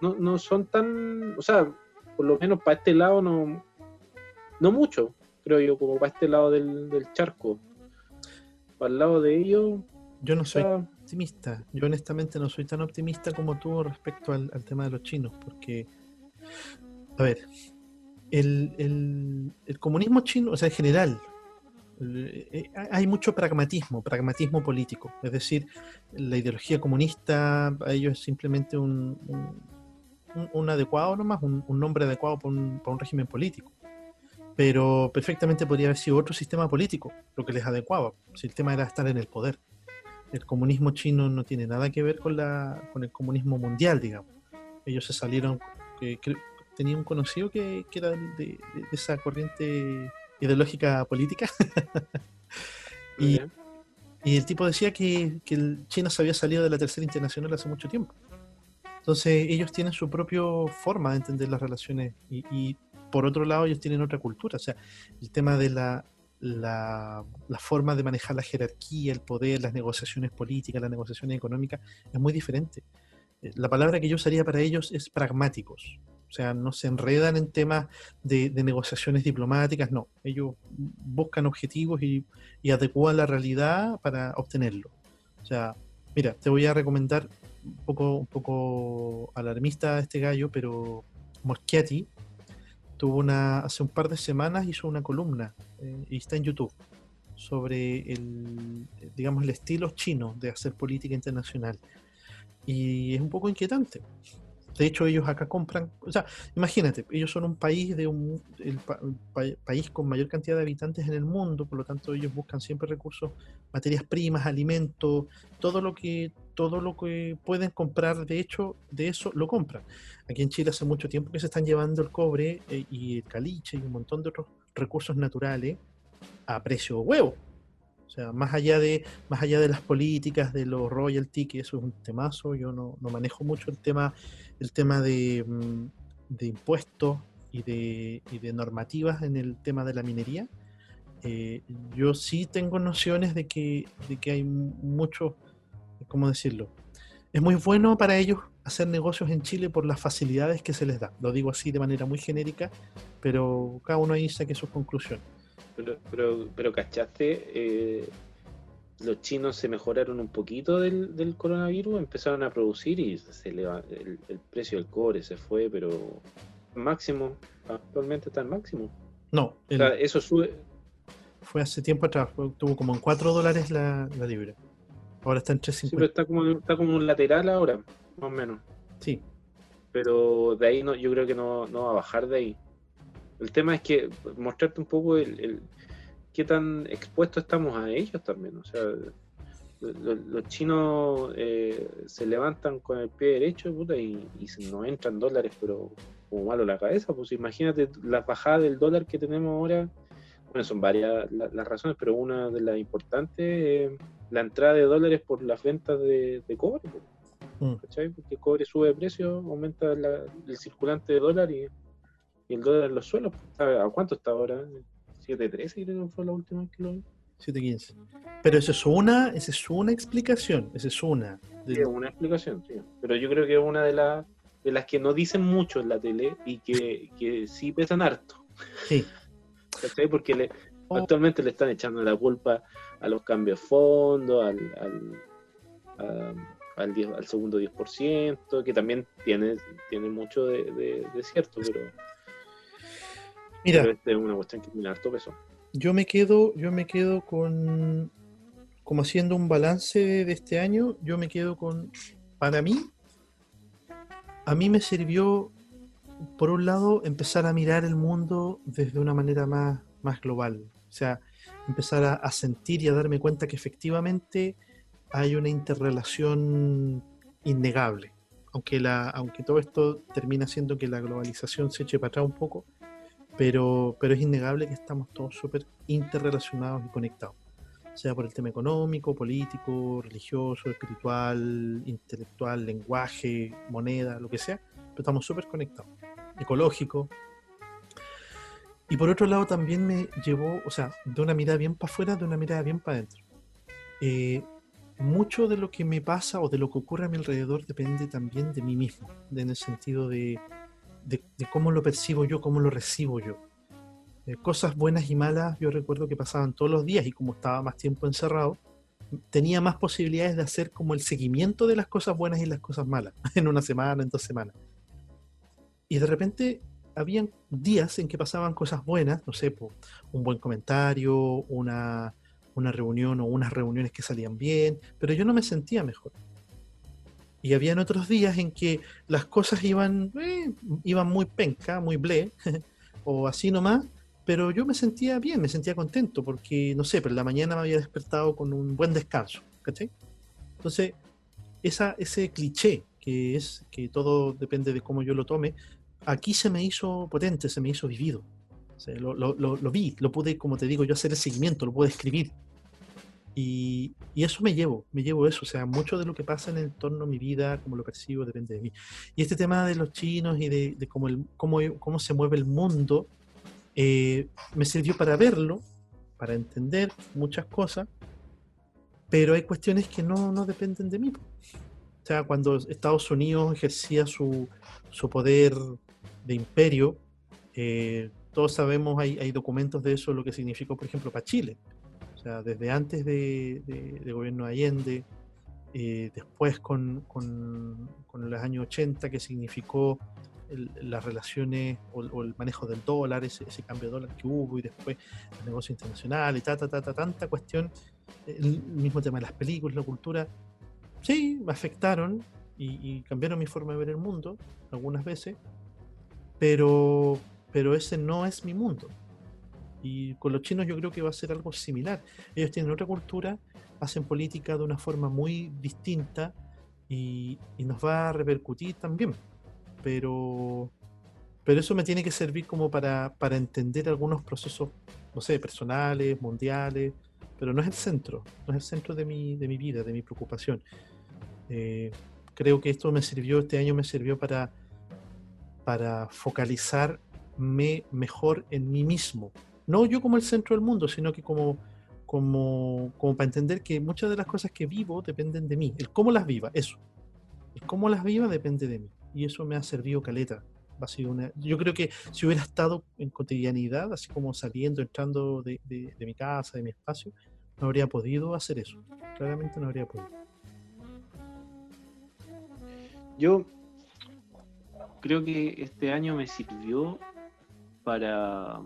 no, no son tan o sea por lo menos para este lado no no mucho creo yo como para este lado del, del charco para el lado de ellos yo no soy optimista. Yo honestamente no soy tan optimista como tú respecto al, tema de los chinos, porque, a ver, el, comunismo chino, o sea, en general, eh, hay mucho pragmatismo, pragmatismo político. Es decir, la ideología comunista a ellos es simplemente un, un, un adecuado nomás, un, un nombre adecuado para un, para un régimen político pero perfectamente podría haber sido otro sistema político lo que les adecuaba, si el tema era estar en el poder el comunismo chino no tiene nada que ver con, la, con el comunismo mundial, digamos. Ellos se salieron, que tenía un conocido que, que era de, de, esa corriente ideológica política. y, y, el tipo decía que, que el China se había salido de la tercera internacional hace mucho tiempo. Entonces ellos tienen su propia forma de entender las relaciones y, y por otro lado ellos tienen otra cultura. O sea, el tema de la, la, la, forma de manejar la jerarquía, el poder, las negociaciones políticas, las negociaciones económicas, es muy diferente. Eh, la palabra que yo usaría para ellos es pragmáticos. O sea, no se enredan en temas de, de negociaciones diplomáticas, no. Ellos buscan objetivos y, y adecúan la realidad para obtenerlo. O sea, mira, te voy a recomendar un poco, un poco alarmista este gallo, pero Moschetti, tuvo una, hace un par de semanas hizo una columna eh, y está en YouTube sobre el, digamos, el estilo chino de hacer política internacional. Y es un poco inquietante. De hecho, ellos acá compran, o sea, imagínate, ellos son un país de un el pa- pa- país con mayor cantidad de habitantes en el mundo, por lo tanto ellos buscan siempre recursos, materias primas, alimentos, todo lo que todo lo que pueden comprar, de hecho, de eso lo compran. Aquí en Chile hace mucho tiempo que se están llevando el cobre eh, y el caliche y un montón de otros recursos naturales a precio huevo. O sea, más allá de, más allá de las políticas, de los royalty, que eso es un temazo, yo no, no manejo mucho el tema, el tema de, mm, de impuestos y de, y de normativas en el tema de la minería. Eh, yo sí tengo nociones de que, de que hay muchos, ¿cómo decirlo? Es muy bueno para ellos hacer negocios en Chile por las facilidades que se les da. Lo digo así de manera muy genérica, pero cada uno ahí saque sus conclusiones. Pero, pero, pero ¿cachaste? Eh, los chinos se mejoraron un poquito del, del coronavirus, empezaron a producir y se eleva- el, el precio del cobre se fue, pero máximo, actualmente está en máximo. No, O el- sea, eso sube, fue hace tiempo atrás, fue- tuvo como en 4 dólares la, la libra. Ahora está en sí, pero 3.50. está como, está como un lateral ahora, más o menos. Sí, pero de ahí no, yo creo que no, no va a bajar de ahí. El tema es que mostrarte un poco el, el- qué tan expuestos estamos a ellos también. O sea, lo- los chinos eh, se levantan con el pie derecho puta, y, y nos entran dólares, pero como malo la cabeza. Pues imagínate las bajadas del dólar que tenemos ahora. Bueno, son varias la- las razones, pero una de las importantes es la entrada de dólares por las ventas de, de cobre. Mm. ¿cachai? Porque el cobre sube de precio, aumenta la- el circulante de dólar y, y el dólar en los suelos. ¿A cuánto está ahora? 7.13 creo que fue la última vez que lo vi. 7.15. Pero esa es una, esa es una explicación, esa es una. Sí, De- es una explicación, sí. Pero yo creo que es una de, las de las que no dicen mucho en la tele y que, que sí pesan harto. sí. ¿Cachai? Porque le, Oh. actualmente le están echando la culpa a los cambios de fondo, al, al, a- al, 10 al segundo 10%, que también tiene, tiene mucho de, de- de cierto, pero, Mira, pero esta es una cuestión que tiene harto peso. yo me quedo, yo me quedo con, como haciendo un balance de este año, yo me quedo con, para mí, a mí me sirvió, por un lado, empezar a mirar el mundo desde una manera más, más global. O sea, empezar a, sentir y a darme cuenta que efectivamente hay una interrelación innegable. Aunque, la, aunque todo esto termina haciendo que la globalización se eche para atrás un poco, pero, pero es innegable que estamos todos súper interrelacionados y conectados, sea por el tema económico, político, religioso, espiritual, intelectual, lenguaje, moneda, lo que sea, pero estamos súper conectados, ecológico. Y por otro lado también me llevó, o sea, de una mirada bien para afuera, de una mirada bien para adentro. Eh, mucho de lo que me pasa o de lo que ocurre a mi alrededor depende también de mí mismo, en el sentido de cómo lo percibo yo, cómo lo recibo yo. Eh, cosas buenas y malas yo recuerdo que pasaban todos los días y como estaba más tiempo encerrado, tenía más posibilidades de hacer como el seguimiento de las cosas buenas y las cosas malas en una semana, en dos semanas. Y de repente habían días en que pasaban cosas buenas, no sé, un buen comentario, una, una reunión o unas reuniones que salían bien, pero yo no me sentía mejor. Y habían otros días en que las cosas iban, eh, iban muy penca, muy ble, o así nomás, pero yo me sentía bien, me sentía contento, porque, no sé, pero en la mañana me había despertado con un buen descanso, ¿cachai? Entonces, esa, ese cliché que es que todo depende de cómo yo lo tome, aquí se me hizo potente, se me hizo vivido. O lo vi, lo pude, como te digo, yo hacer el seguimiento, lo pude escribir. Y, y eso me llevo, me llevo eso. O sea, mucho de lo que pasa en el entorno de mi vida, como lo percibo, depende de mí. Y este tema de los chinos y de, de cómo, el, cómo, cómo se mueve el mundo, eh, me sirvió para verlo, para entender muchas cosas, pero hay cuestiones que no, no dependen de mí. O sea, cuando Estados Unidos ejercía su, su poder de imperio, eh, todos sabemos, hay, hay documentos de eso, lo que significó, por ejemplo, para Chile. O sea, desde antes de, de- de gobierno de Allende, eh, después con, con, con los años 80, que significó el- las relaciones o, o el manejo del dólar, ese, ese cambio de dólar que hubo, y después el negocio internacional y ta, ta, ta, ta, tanta cuestión, el mismo tema de las películas, la cultura, sí, me afectaron, y, y cambiaron mi forma de ver el mundo algunas veces, pero, pero ese no es mi mundo. Y con los chinos yo creo que va a ser algo similar. Ellos tienen otra cultura, hacen política de una forma muy distinta y, y nos va a repercutir también. Pero, pero eso me tiene que servir como para, para entender algunos procesos, no sé, personales, mundiales, pero no es el centro, no es el centro de mi, de mi vida, de mi preocupación. Eh, creo que esto me sirvió, este año me sirvió para, para focalizarme mejor en mí mismo. No yo como el centro del mundo, sino que como, como, como para entender que muchas de las cosas que vivo dependen de mí. El cómo las viva, eso. El cómo las viva depende de mí. Y eso me ha servido caleta. Ha sido una, yo creo que si hubiera estado en cotidianidad, así como saliendo, entrando de, de, de mi casa, de mi espacio, no habría podido hacer eso. Claramente no habría podido. Yo creo que este año me sirvió para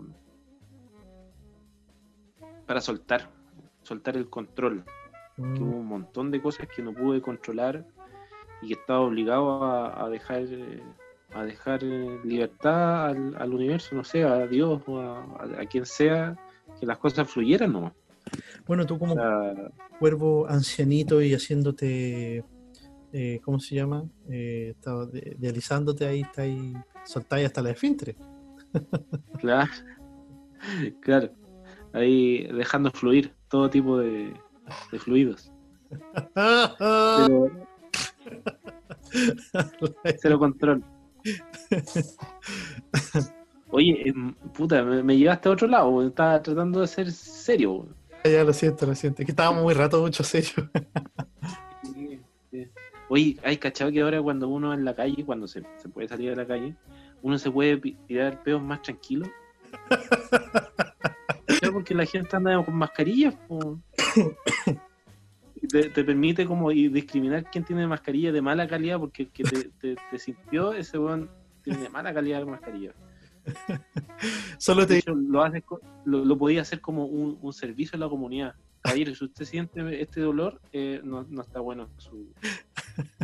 para soltar, soltar el control. Que Mm, hubo un montón de cosas que no pude controlar y que estaba obligado a, a dejar eh, a dejar eh, libertad al, al universo, no sé, a Dios o a, a- a quien sea, que las cosas fluyeran nomás. Bueno, tú como O sea, cuervo ancianito y haciéndote, eh, ¿cómo se llama? Eh, estaba de- dializándote ahí, está ahí, soltáis hasta la esfíntere. claro, claro, ahí dejando fluir todo tipo de, de fluidos. Pero cero control. Oye, em, puta, me, me llevaste a otro lado, estaba tratando de ser serio. ya lo siento, lo siento. Es que estábamos muy rato, mucho serio. Sí, sí. Oye, hay cachado que ahora cuando uno en la calle, cuando se, se puede salir a la calle, uno se puede tirar peos más tranquilo. Porque la gente anda con mascarillas. po. Te, te permite como discriminar quién tiene mascarilla de mala calidad, porque el que te, te, te sintió, ese weón tiene mala calidad de mascarilla. Solo te hecho, lo, haces lo, lo podía hacer como un, un servicio a la comunidad. Caballero, si usted siente este dolor, eh, no, no está bueno su,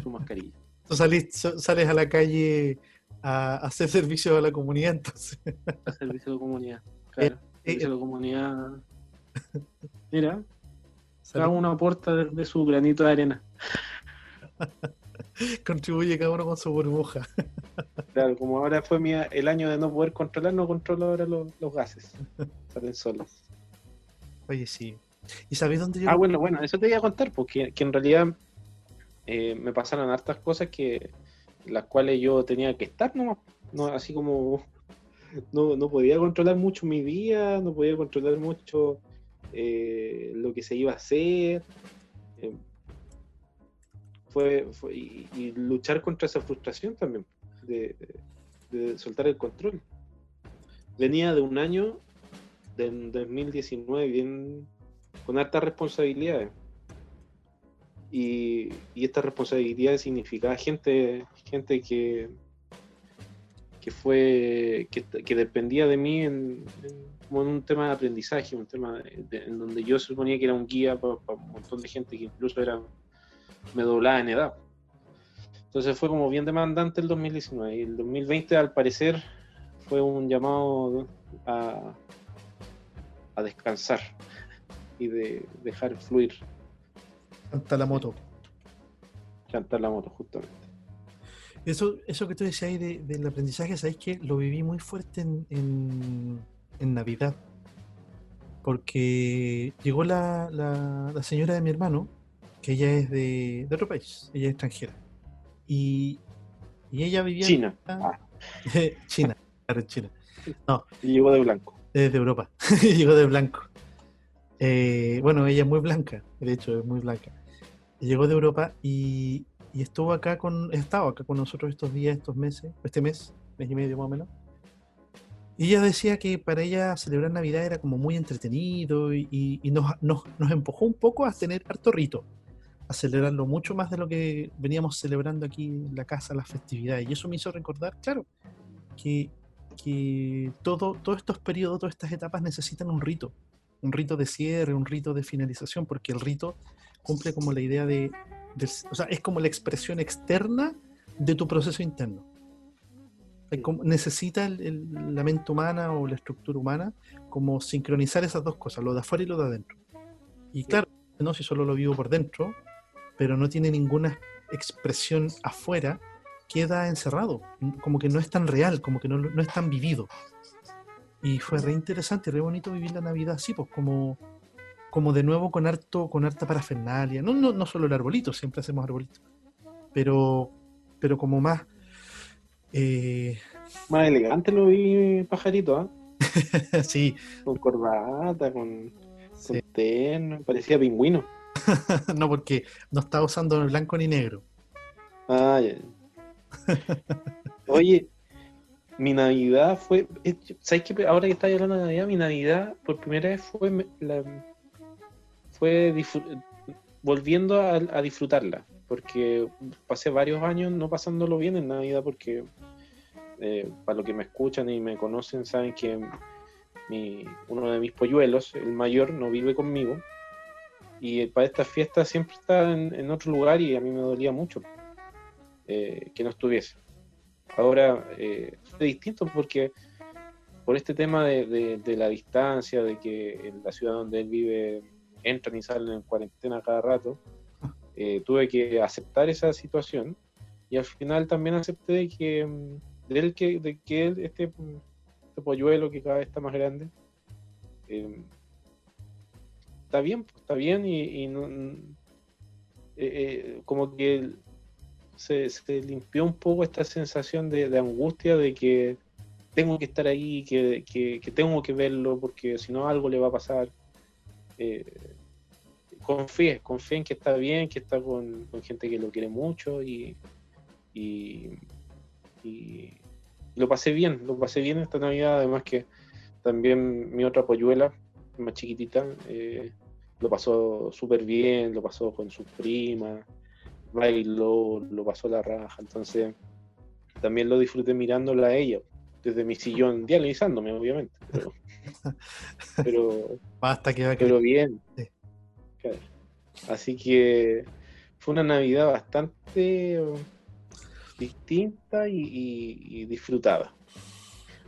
su mascarilla. tú salís- sales a la calle a, a hacer servicio a la comunidad, entonces. a servicio de comunidad. Claro, Eh, servicio de comunidad. Mira, cada uno aporta desde su granito de arena. contribuye cada uno con su burbuja. Claro, como ahora fue mi, el año de no poder controlar, no controlo ahora los, los gases. Salen solos. Oye, sí. ¿Y sabéis dónde yo Ah, bueno, bueno, eso te iba a contar, porque que en realidad eh, me pasaron hartas cosas que las cuales yo tenía que estar nomás, no, así como no, no podía controlar mucho mi vida, no podía controlar mucho eh, lo que se iba a hacer. eh, fue, y, luchar contra esa frustración también, de, de soltar el control. Venía de un año, del 2019, bien con hartas responsabilidades. Y, y estas responsabilidades significaba gente, gente que, que fue, que, que dependía de mí en, en- como en un tema de aprendizaje, un tema de- de- en donde yo suponía que era un guía para, un montón de gente que incluso era, me doblaba en edad. Entonces fue como bien demandante el 2019 y el 2020 al parecer fue un llamado a, a descansar y de dejar fluir, canta la moto? cantar la moto justamente. Eso, eso que tú decías ahí de- del aprendizaje, ¿sabéis que lo viví muy fuerte en, en- en Navidad? Porque llegó la, la- la señora de mi hermano, que ella es de, de otro país, ella es extranjera. Y, y ella vivía en- China, Ah. China, claro, en China. y llegó de blanco. Desde Europa. Llegó de blanco. Eh, bueno, ella es muy blanca, de hecho, es muy blanca. Llegó de Europa y, y estuvo acá con, estaba acá con nosotros estos días, estos meses, este mes, mes y medio más o menos. Y ella decía que para ella celebrar Navidad era como muy entretenido y, y- y nos, nos, nos empujó un poco a tener harto rito, a celebrarlo mucho más de lo que veníamos celebrando aquí en la casa, las festividades. Y eso me hizo recordar, claro, que, que todo, todos estos periodos, todas estas etapas necesitan un rito, un rito de cierre, un rito de finalización, porque el rito cumple como la idea de, del- o sea, es como la expresión externa de tu proceso interno. Como- necesita el- el- la mente humana o la estructura humana como sincronizar esas dos cosas, lo de afuera y lo de adentro. Y claro, no si solo lo vivo por dentro, pero no tiene ninguna expresión afuera, queda encerrado, como que no es tan real, como que no, no es tan vivido. Y fue re interesante, re bonito vivir la Navidad así, pues como, como de nuevo con harto, con harta parafernalia. No, no, no solo el arbolito, siempre hacemos arbolito. Pero, pero como más. eh, Más elegante lo vi, pajarito, ¿ah? sí, Con corbata, con, sí. con terno, parecía pingüino. no porque no estaba usando blanco ni negro. Ah, ya. Oye, mi Navidad fue. es- ¿Sabes qué? Ahora que estás hablando de Navidad, mi Navidad por primera vez fue. la- fue volviendo a, disfrutarla. Porque pasé varios años no pasándolo bien en Navidad, porque eh, para los que me escuchan y me conocen, saben que uno de mis polluelos, el mayor, no vive conmigo. Y para estas fiestas siempre está en, otro lugar y a mí me dolía mucho eh, que no estuviese. Ahora eh, es distinto porque por este tema de la distancia, de que en la ciudad donde él vive entran y salen en cuarentena cada rato, eh, tuve que aceptar esa situación y al final también acepté que, mm, de él que, de que él, este, mm, este polluelo que cada vez está más grande, eh, está bien, pues, está bien y, no- eh, eh, como que se, se limpió un poco esta sensación de, angustia de que tengo que estar ahí, que, que- tengo que verlo porque si no algo le va a pasar. Confíe, confíe en que está bien, que está con, con gente que lo quiere mucho y, y, y lo pasé bien, lo pasé bien esta Navidad, además que también mi otra polluela, más chiquitita, eh, lo pasó súper bien, lo pasó con sus primas, bailó, lo pasó la raja, entonces también lo disfruté mirándola a ella, desde mi sillón, dializándome obviamente, pero, pero, Basta que va a pero bien. Sí. Así que fue una Navidad bastante eh, distinta y, disfrutada.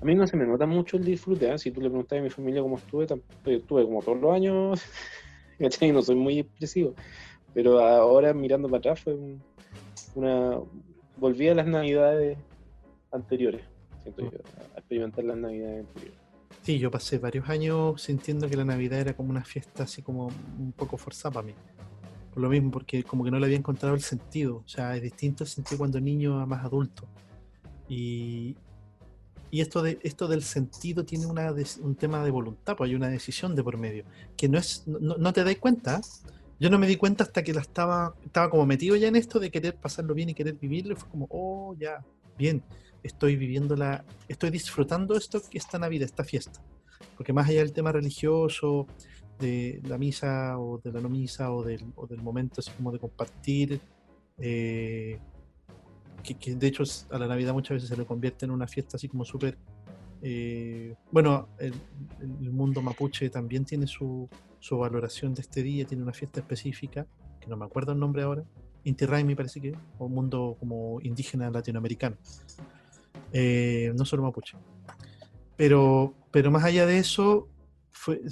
A mí no se me nota mucho el disfrute, ¿eh? si tú le preguntas a mi familia cómo estuve, yo estuve como todos los años, ¿cachai? no soy muy expresivo, pero ahora mirando para atrás fue un- una... volví a las Navidades anteriores, siento yo, a experimentar las Navidades anteriores. Sí, yo pasé varios años sintiendo que la Navidad era como una fiesta así como un poco forzada para mí. Por lo mismo, porque como que no le había encontrado el sentido. O sea, es distinto el sentido cuando niño a más adulto. Y, y esto, de, esto del sentido tiene una, un tema de voluntad, pues hay una decisión de por medio. Que no es, no, no te das cuenta. Yo no me di cuenta hasta que la estaba, estaba como metido ya en esto de querer pasarlo bien y querer vivirlo. Y fue como, oh, ya, bien, estoy viviendo la, estoy disfrutando esto, esta Navidad, esta fiesta. Porque más allá del tema religioso, de la misa o de la no misa o del, o del momento así como de compartir, eh, que, de hecho a la Navidad muchas veces se le convierte en una fiesta así como súper... eh, bueno, el, mundo mapuche también tiene su, su valoración de este día, tiene una fiesta específica, que no me acuerdo el nombre ahora, Inti Raymi me parece que, o mundo como indígena latinoamericano, Eh, no solo mapuche. Pero, pero más allá de eso,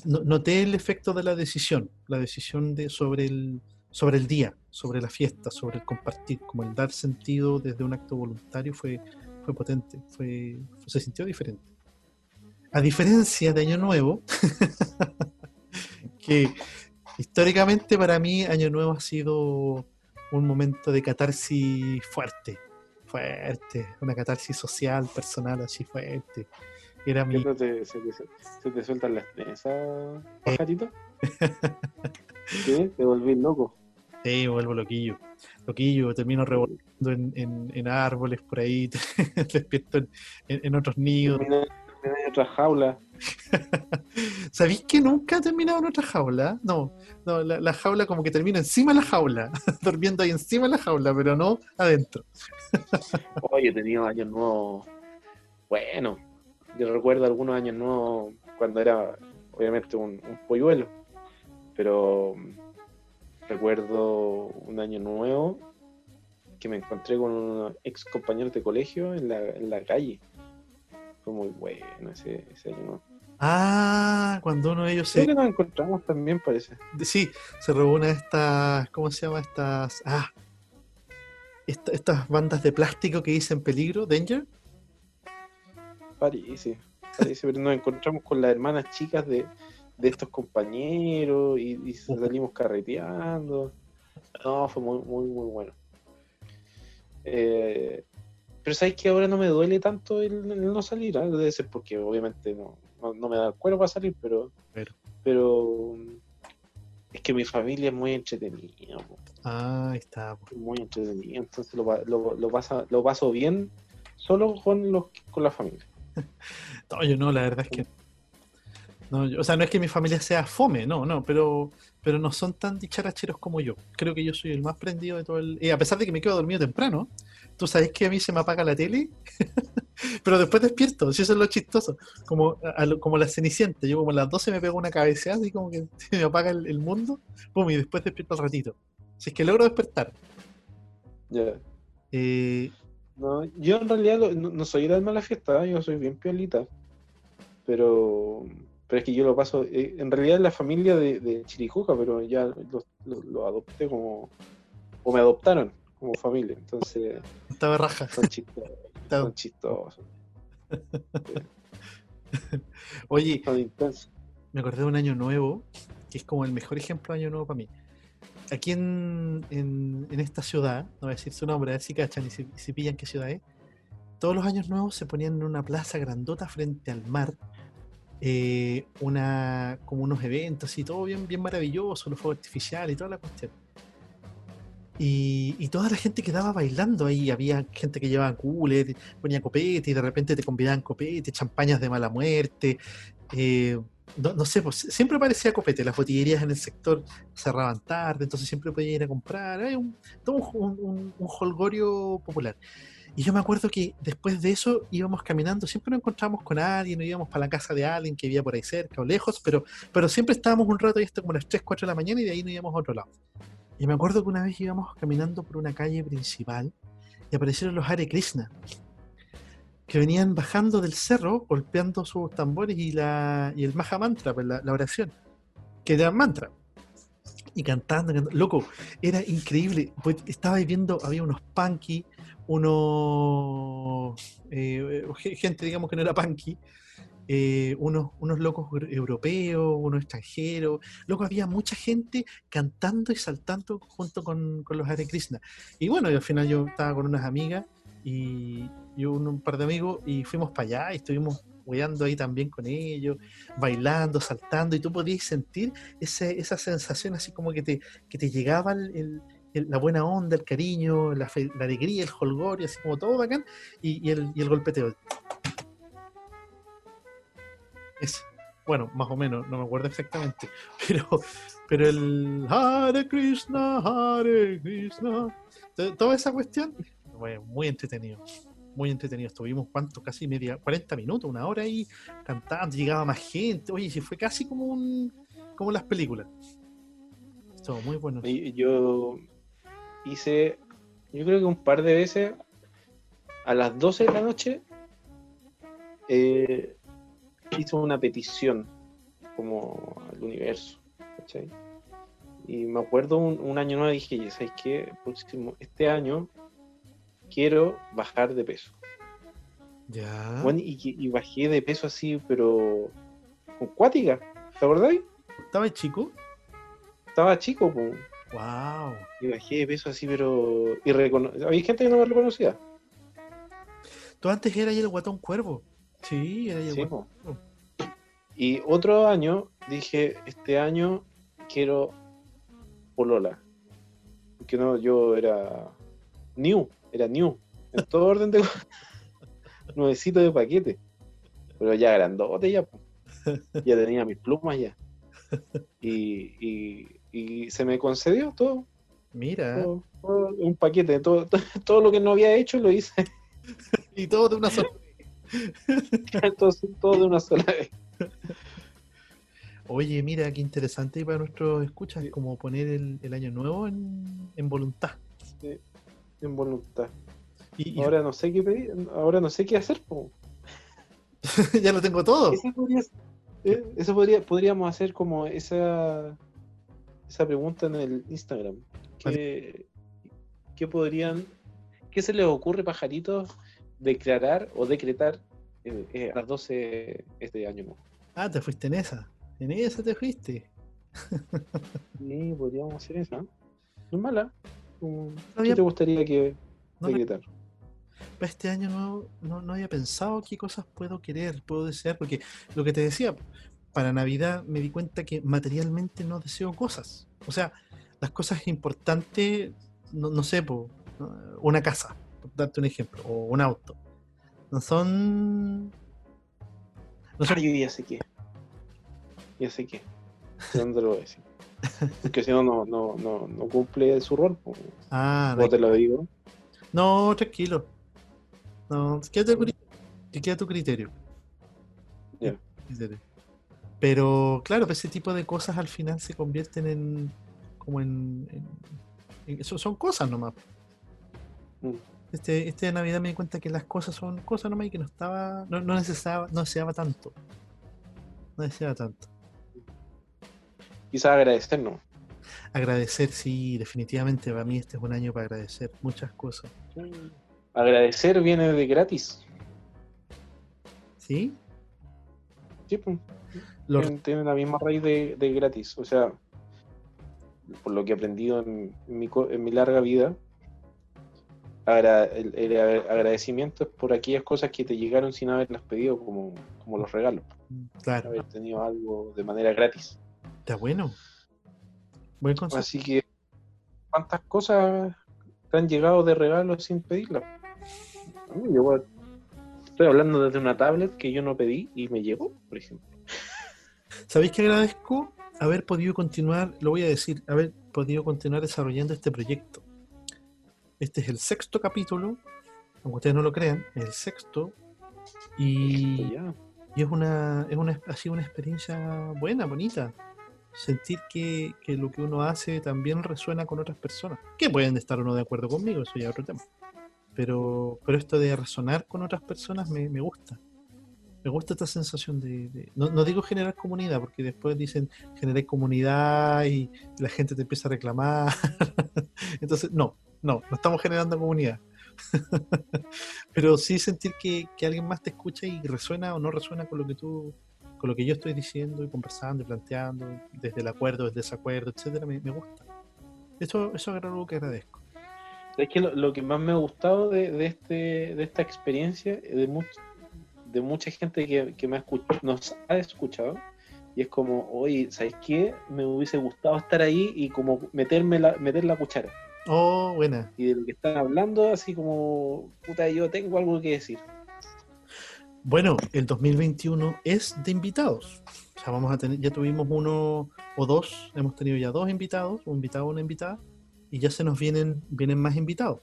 noté el efecto de la decisión, la decisión de, sobre, el, sobre el día, sobre la fiesta, sobre el compartir, como el dar sentido desde un acto voluntario fue, fue potente, fue, se sintió diferente. A diferencia de Año Nuevo, que históricamente para mí Año Nuevo ha sido un momento de catarsis fuerte, fuerte, una catarsis social, personal, así fuerte. Era mi, ¿Qué tal te- se, te, se te sueltan las trenzas, pajarito? ¿Qué? Te volví loco. Sí, vuelvo loquillo. Loquillo, termino revolviendo en, en- en árboles por ahí, despierto en, otros nidos. Terminé terminé en otra jaula. ¿Sabéis que nunca he terminado en otra jaula? No, no la, la jaula como que termina encima de la jaula, durmiendo ahí encima de la jaula, pero no adentro. Oye, he tenido años nuevos. Bueno, yo recuerdo algunos años nuevos cuando era, obviamente, un, un polluelo. Pero recuerdo un año nuevo que me encontré con unos ex compañeros de colegio en la, calle. Fue muy bueno ese año nuevo. Ah, cuando uno de ellos Creo se. que nos encontramos también, parece. Sí, se robó una de estas. ¿Cómo se llama? Estas. Ah. esta- estas bandas de plástico que dicen peligro, danger. Parece, parece, pero nos encontramos con las hermanas chicas de, de estos compañeros y, y salimos carreteando. No, fue muy, muy, muy bueno. Eh, pero sabes que ahora no me duele tanto el, el no salir, ¿eh? debe ser porque obviamente no, no, no me da el cuero para salir, pero, Pero. pero mm, es que mi familia es muy entretenida, po, Ah, ahí está. po. muy entretenida, entonces lo, lo, lo, pasa, lo paso bien solo con, los, con la familia. No, yo no, la verdad es que. No, yo- o sea, no es que mi familia sea fome, no, no, pero, pero no son tan dicharacheros como yo. Creo que yo soy el más prendido de todo el. Y a pesar de que me quedo dormido temprano, tú sabes que a mí se me apaga la tele, pero después despierto, si eso es lo chistoso. Como, a como la cenicienta, yo como a las 12 me pego una cabeceada y como que se me apaga el, el mundo, pum, y después despierto al ratito. Si es que logro despertar. Ya. Eh, No, yo en realidad lo- no, no soy el alma de la fiesta, ¿eh? yo soy bien piolita. Pero, pero es que yo lo paso. eh, en realidad es la familia de, de Chirijuca, pero ya lo, lo- lo adopté como. O me adoptaron como familia. Entonces estaba raja. son chistosos. Estaba- Son chistosos. Oye, me acordé de un año nuevo, que es como el mejor ejemplo de año nuevo para mí. Aquí en, en- en esta ciudad, no voy a decir su nombre, a ver si cachan y si, si pillan qué ciudad es, todos los años nuevos se ponían en una plaza grandota frente al mar, eh, una, como unos eventos y todo bien, bien maravilloso, los fuegos artificiales y toda la cuestión. Y, y toda la gente quedaba bailando ahí, había gente que llevaba cooler, ponía copete y de repente te convidaban copete, champañas de mala muerte, eh, no, sé, pues siempre parecía copete, las botillerías en el sector cerraban tarde, entonces siempre podía ir a comprar, un, todo un, un, holgorio popular. Y yo me acuerdo que después de eso íbamos caminando, siempre nos encontrábamos con alguien, íbamos para la casa de alguien que vivía por ahí cerca o lejos, pero, siempre estábamos un rato ahí hasta como las 3, 4 de la mañana y de ahí nos íbamos a otro lado. Y me acuerdo que una vez íbamos caminando por una calle principal y aparecieron los Hare Krishna, que venían bajando del cerro, golpeando sus tambores y, la, y el Maha Mantra, pues, la, oración, que era mantra. Y cantando, cantando. Loco, era increíble. Pues estaba viendo, había unos punky, unos. eh, ge- gente, digamos que no era punky, eh, unos, unos locos euro- europeos, unos extranjeros. Loco, había mucha gente cantando y saltando junto con, con los Hare Krishna. Y bueno, y al final yo estaba con unas amigas y, y un, un par de amigos y fuimos para allá y estuvimos hueando ahí también con ellos, bailando, saltando, y tú podías sentir ese, esa sensación así como que te, que te llegaba el- el- la buena onda, el cariño, la, fe- la alegría, el holgorio, así como todo bacán, y, y el, y el golpeteo. Bueno, más o menos, no me acuerdo exactamente, pero, pero el Hare Krishna, Hare Krishna, to- toda esa cuestión, fue muy entretenido, muy entretenido. Estuvimos, ¿cuánto? Casi media, 40 minutos, una hora ahí cantando, llegaba más gente, oye, si fue casi como un, como las películas. Estuvo muy bueno. Yo hice, yo creo que un par de veces a las 12 de la noche eh, hice una petición como al universo. ¿cachai? Y me acuerdo un, un año nuevo dije, ¿sabes qué? Próximo, este año quiero bajar de peso. Ya. Bueno, y, y bajé de peso así, pero con cuática. ¿Te acordáis? ¿Estaba chico? Estaba chico, pues. Wow. Y bajé de peso así, pero. irrecono- Había gente que no me reconocía. Tú antes eras el guatón cuervo. Sí, era Sí, po. Y otro año dije, este año quiero polola. Porque no, yo era new, era new. En todo orden de nuevecito de paquete. Pero ya grandote ya. Ya tenía mis plumas ya. Y, y, y se me concedió todo, Mira. todo, todo, un paquete. Todo, todo, todo lo que no había hecho lo hice. Y todo de una sola. Entonces, todo de una sola vez. Oye, mira, qué interesante para nuestros escuchas, Sí. como poner el, el año nuevo en, en voluntad. En voluntad. Y, y Ahora no sé qué pedir, ahora no sé qué hacer. ya lo tengo todo. Podría, eh, eso podría, podríamos hacer como esa, esa pregunta en el Instagram. ¿Qué, qué podrían, qué se les ocurre, pajaritos, declarar o decretar eh, eh, a las 12 este año nuevo? Ah, te fuiste en esa. En esa te fuiste. Sí, podríamos hacer eso. ¿no? Es mala. ¿Qué te gustaría que No me- decretar? Para este año no, no, no había pensado qué cosas puedo querer, puedo desear, porque lo que te decía, para Navidad me di cuenta que materialmente no deseo cosas. O sea, las cosas importantes, no, no sé, po, una casa, por darte un ejemplo, o un auto. No son... No son Ah, yo ya sé qué. Ya sé qué. ¿De ¿Dónde lo voy a decir? Porque si no, no, no, no, no cumple su rol. Ah, no te lo digo. No, tranquilo. No, quédate a tu, que queda a tu criterio. Ya. Criterio. Pero claro, pues ese tipo de cosas al final se convierten en como en, en- son cosas nomás. Mm. Este, este de Navidad me di cuenta que las cosas son cosas nomás y que no estaba, no, no necesitaba, no deseaba tanto. No deseaba tanto. Quizás agradecernos. Agradecer, sí, definitivamente para mí este es un año para agradecer muchas cosas. Agradecer viene de gratis. ¿Sí? Sí, pues. Lo- Tiene, la misma raíz de, de gratis. O sea, por lo que he aprendido en mi, en mi larga vida, agra- el, el agra- agradecimiento es por aquellas cosas que te llegaron sin haberlas pedido, como, como los regalos. claro, Haber tenido algo de manera gratis. está bueno. Buen consejo. Así que, ¿cuántas cosas te han llegado de regalo sin pedirlas? Estoy hablando desde una tablet que yo no pedí y me llegó, por ejemplo. ¿Sabéis que agradezco haber podido continuar, lo voy a decir, haber podido continuar desarrollando este proyecto? Este es el sexto capítulo, aunque ustedes no lo crean, es el sexto, y, y es una, es una, ha sido una experiencia buena, bonita. Sentir que, que lo que uno hace también resuena con otras personas, que pueden estar o no de acuerdo conmigo, eso ya es otro tema. Pero, pero esto de resonar con otras personas me, me gusta. Me gusta esta sensación de... de- no, no digo generar comunidad, porque después dicen generar comunidad y la gente te empieza a reclamar. Entonces, no, no, no estamos generando comunidad. Pero sí sentir que, que alguien más te escucha y resuena o no resuena con lo que tú, con lo que yo estoy diciendo y conversando y planteando, desde el acuerdo, el desacuerdo, etcétera, me, gusta. Eso, eso es algo que agradezco. Es que lo, que más me ha gustado de, de este, de esta experiencia, de, much- de mucha gente que, que me ha escuch- nos ha escuchado, y es como, oye, ¿sabes qué? Me hubiese gustado estar ahí y como meterme la, meter la cuchara. Oh, buena. Y de lo que están hablando, así como, puta, yo tengo algo que decir. Bueno, el 2021 es de invitados. O sea, vamos a tener, ya tuvimos uno o dos, hemos tenido ya dos invitados, un invitado o una invitada, y ya se nos vienen, vienen más invitados.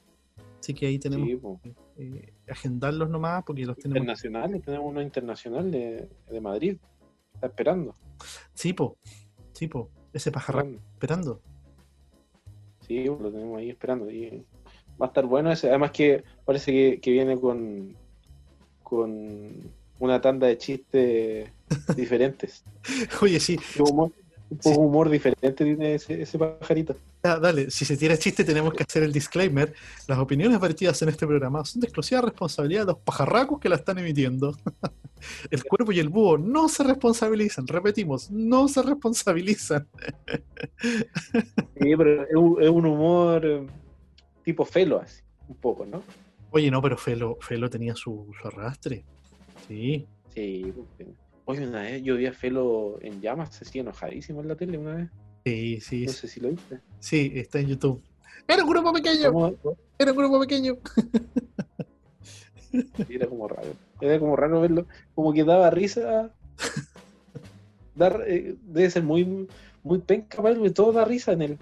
Así que ahí tenemos Sí, que eh, agendarlos nomás porque los tenemos. Internacional, tenemos uno internacional de, de Madrid. Está esperando. Sí, po, sí, po, ese pajarraco esperando. esperando. Sí, lo tenemos ahí esperando. Y va a estar bueno ese. Además que parece que, que viene con, con una tanda de chistes diferentes. Oye, sí, Un humor, un poco humor diferente tiene ese, ese pajarito. dale, si se tira chiste tenemos que hacer el disclaimer. Las opiniones vertidas en este programa son de exclusiva responsabilidad de los pajarracos que la están emitiendo. El cuervo y el búho no se responsabilizan, repetimos, no se responsabilizan. Sí, pero es un, es un humor eh, tipo felo, así, un poco, ¿no? Oye, no, pero Felo, Felo tenía su, su arrastre. Sí. Sí. porque- Oye, una vez yo vi a Felo en llamas, se sigue enojadísimo en la tele una vez. Sí, sí, No sé si lo viste. sí, está en YouTube. Era un grupo pequeño, ¿Cómo- era un grupo pequeño. Era como raro. Era como raro verlo. Como que daba risa. Dar, eh, debe ser muy, muy penca para él, porque todo da risa en él.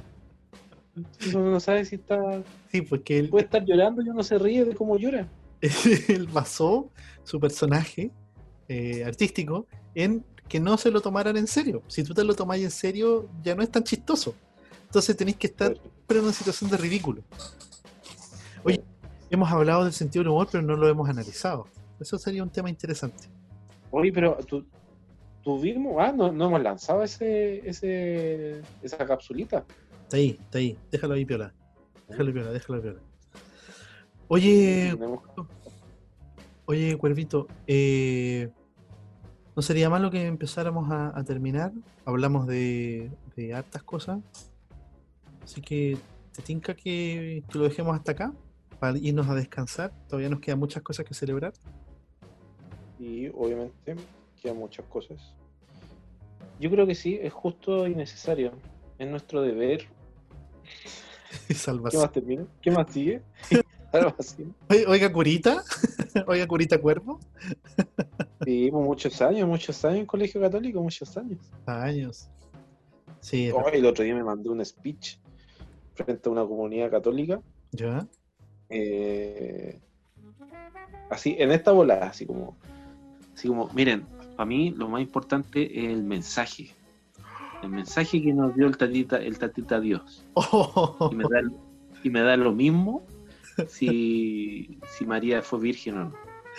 Uno no sabe si está. Sí, porque él, Puede estar llorando y uno se ríe de cómo llora. él basó su personaje eh, artístico en que no se lo tomaran en serio. Si tú te lo tomás en serio, ya no es tan chistoso. Entonces tenéis que estar pero en una situación de ridículo. Oye, hemos hablado del sentido del humor, pero no lo hemos analizado. Eso sería un tema interesante. Oye, pero tú, tuvimos, ah, no, no hemos lanzado ese, ese, esa capsulita. Está ahí, está ahí. Déjalo ahí, piola. Déjalo piola, déjalo piola. Oye, oye, Cuervito, eh, ¿no sería malo que empezáramos a, a terminar? Hablamos de, de hartas cosas. Así que, ¿te tinca que, que lo dejemos hasta acá? Para irnos a descansar. Todavía nos quedan muchas cosas que celebrar. Y obviamente quedan muchas cosas. Yo creo que sí, es justo y necesario. Es nuestro deber. ¿Qué Salvación. más termina? ¿Qué más sigue? Salvación. Oiga, Curita. Oiga, Curita Cuervo. Vivimos muchos años, muchos años en colegio católico, muchos años. Años. Sí, Oh, el otro día me mandó un speech frente a una comunidad católica. ¿Ya? eh, así, en esta volada, así como, así como, miren, para mí lo más importante es el mensaje. El mensaje que nos dio el tatita, el tatita Dios. Oh, Y me da, y me da lo mismo si, si María fue virgen o no.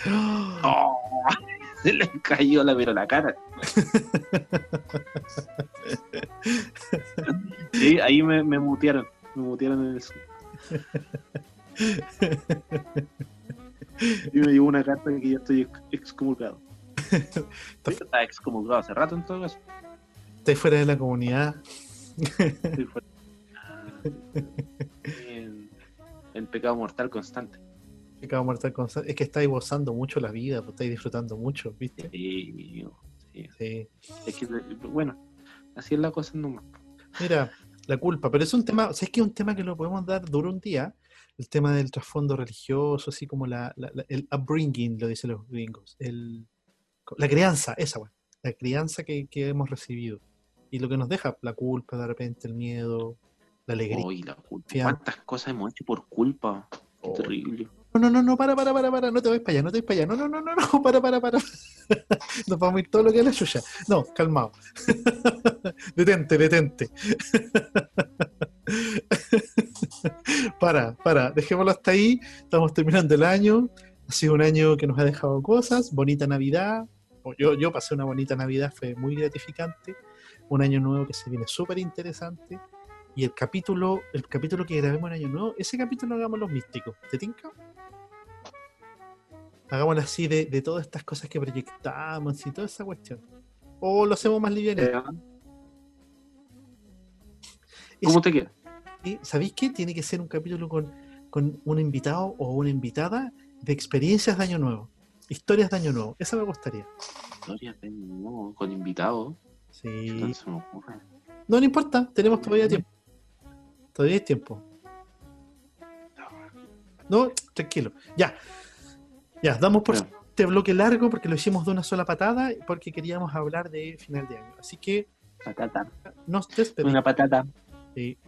Oh, se le cayó la pero la cara. Sí, ahí me, me mutearon. Me mutearon en el Zoom. Y me llegó una carta de que ya estoy ex- excomulgado. Está excomulgado hace rato en todo caso. Estáis fuera de la comunidad. Estoy fuera. En, en pecado mortal constante. Pecado mortal constante. Es que estáis gozando mucho la vida, pues, estáis disfrutando mucho, ¿viste? Sí, sí. Sí. Es que, bueno, así es la cosa nomás. Mira, la culpa, pero es un tema, o sea, es que es un tema que lo podemos dar duro un día, el tema del trasfondo religioso, así como la, la- la- el upbringing, lo dicen los gringos, el, la crianza, esa, weón, la crianza que, que hemos recibido. Y lo que nos deja, la culpa, de repente, el miedo, la alegría. Uy, la culpa. Fiam- ¿Cuántas cosas hemos hecho por culpa? Qué Oh. terrible. No, no, no, no, para, para, para, para, no te vayas para allá, no te vayas para allá, no, no, no, no, no, para, para, para. Nos vamos a ir todo lo que es la chucha. No, calmado. detente, detente. para, para, dejémoslo hasta ahí. Estamos terminando el año. Ha sido un año que nos ha dejado cosas. Bonita Navidad. Yo, yo pasé una bonita Navidad, fue muy gratificante. Un año nuevo que se viene súper interesante. Y el capítulo, el capítulo que grabemos en Año Nuevo, ese capítulo hagamos los místicos. ¿Te tinca? Hagámoslo así de, de todas estas cosas que proyectamos y toda esa cuestión. O lo hacemos más liviano. ¿Cómo te queda? ¿Sabéis qué? Tiene que ser un capítulo con, con un invitado o una invitada de experiencias de Año Nuevo. Historias de Año Nuevo. Esa me gustaría. Historias de nuevo, con invitados. Sí. Entonces se me ocurre. No, no importa. Tenemos todavía tiempo. Todavía hay tiempo. No, tranquilo. Ya. Ya, damos por este bloque largo porque lo hicimos de una sola patada porque queríamos hablar de final de año. Así que Patata. nos despedimos. Una patata. Sí.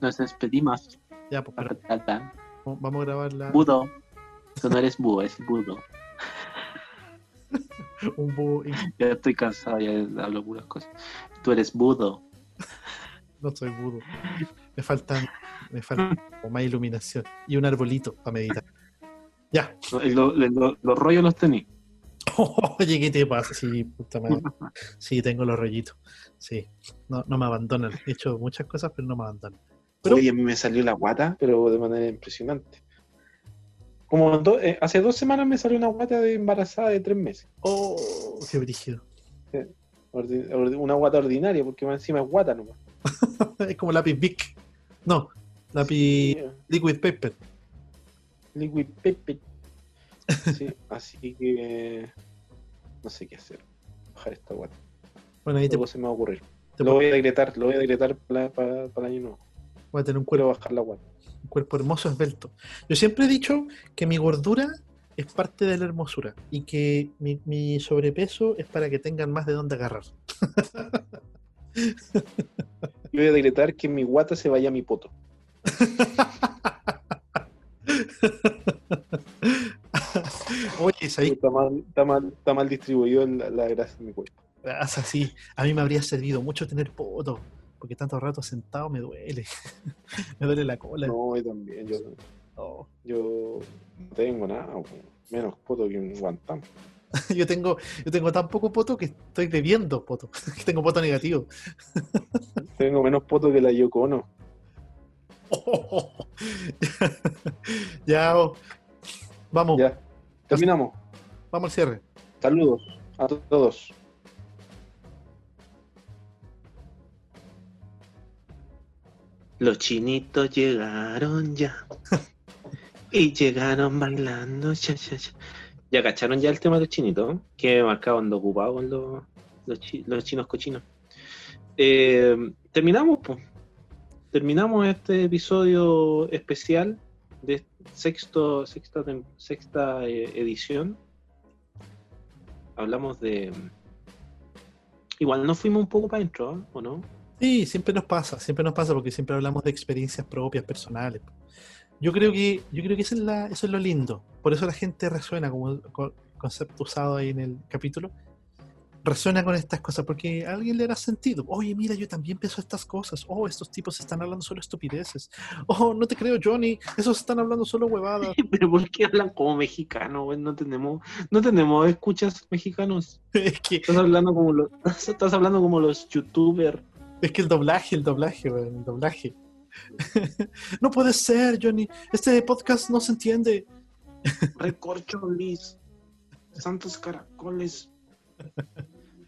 Nos despedimos. Ya, pues, pero vamos a grabar la, Budo. Tú no eres búho, es budo. un búho y Ya estoy cansado, ya hablo puras cosas. Tú eres budo. no soy budo. Me faltan, me falta más iluminación y un arbolito para meditar. Ya. Lo- lo- lo- los rollos los tení. Oye, ¿qué te pasa? Sí, puta madre. Sí, tengo los rollitos. Sí. No, no me abandonan. He hecho muchas cosas, pero no me abandonan. Pero- Oye, a mí me salió la guata, pero de manera impresionante. Como do- eh, hace dos semanas me salió una guata de embarazada de tres meses. Oh, qué brígido. Una guata ordinaria, porque más encima es guata nomás. es como lápiz Bic. No, lápiz liquid paper. Liquid Pepe. Sí, así que no sé qué hacer. Bajar esta guata. Bueno, ahí te, Luego se me va a ocurrir. te Lo voy a decretar, lo voy a decretar para, para- para el año nuevo. voy a tener un cuerpo, bajar la guata. un cuerpo hermoso, esbelto. Yo siempre he dicho que mi gordura es parte de la hermosura y que mi, mi sobrepeso es para que tengan más de dónde agarrar. Yo voy a decretar que mi guata se vaya a mi poto. Oye, ¿sabéis Está mal, está mal, está mal distribuido la, la grasa en mi cuerpo. Ah, o sea, sí, a mí me habría servido mucho tener poto, porque tanto rato sentado me duele. me duele la cola. No, yo también. Yo, Oh. yo no tengo nada, menos poto que un guantán. yo tengo, yo tengo tan poco poto que estoy debiendo poto. que tengo poto negativo. Tengo menos poto que la Yoko Ono. ya, oh. vamos, Ya, terminamos. vamos al cierre. Saludos a to- todos. Los chinitos llegaron ya. y llegaron bailando. cha, cha. Ya cacharon ya el tema de los chinitos, que marcaban de ocupado con los, los, chi- los chinos cochinos. Eh, terminamos, pues. Terminamos este episodio especial de sexto, sexta, sexta eh, edición. Hablamos de. Igual nos fuimos un poco para adentro. ¿o no? Sí, siempre nos pasa, siempre nos pasa porque siempre hablamos de experiencias propias, personales. Yo creo que, yo creo que eso es, la, eso es lo lindo. Por eso la gente resuena, como concepto usado ahí en el capítulo, resuena con estas cosas, porque a alguien le hará sentido. Oye, mira, yo también pienso estas cosas. Oh, estos tipos están hablando solo estupideces. Oh, no te creo, Johnny, esos están hablando solo huevadas. Pero ¿por qué hablan como mexicanos, güey? No tenemos, no tenemos escuchas mexicanos. es que, Estás hablando como los, estás hablando como los youtubers. es que el doblaje, el doblaje, weón, el doblaje. no puede ser, Johnny. Este podcast no se entiende. Recorcholis, santos caracoles.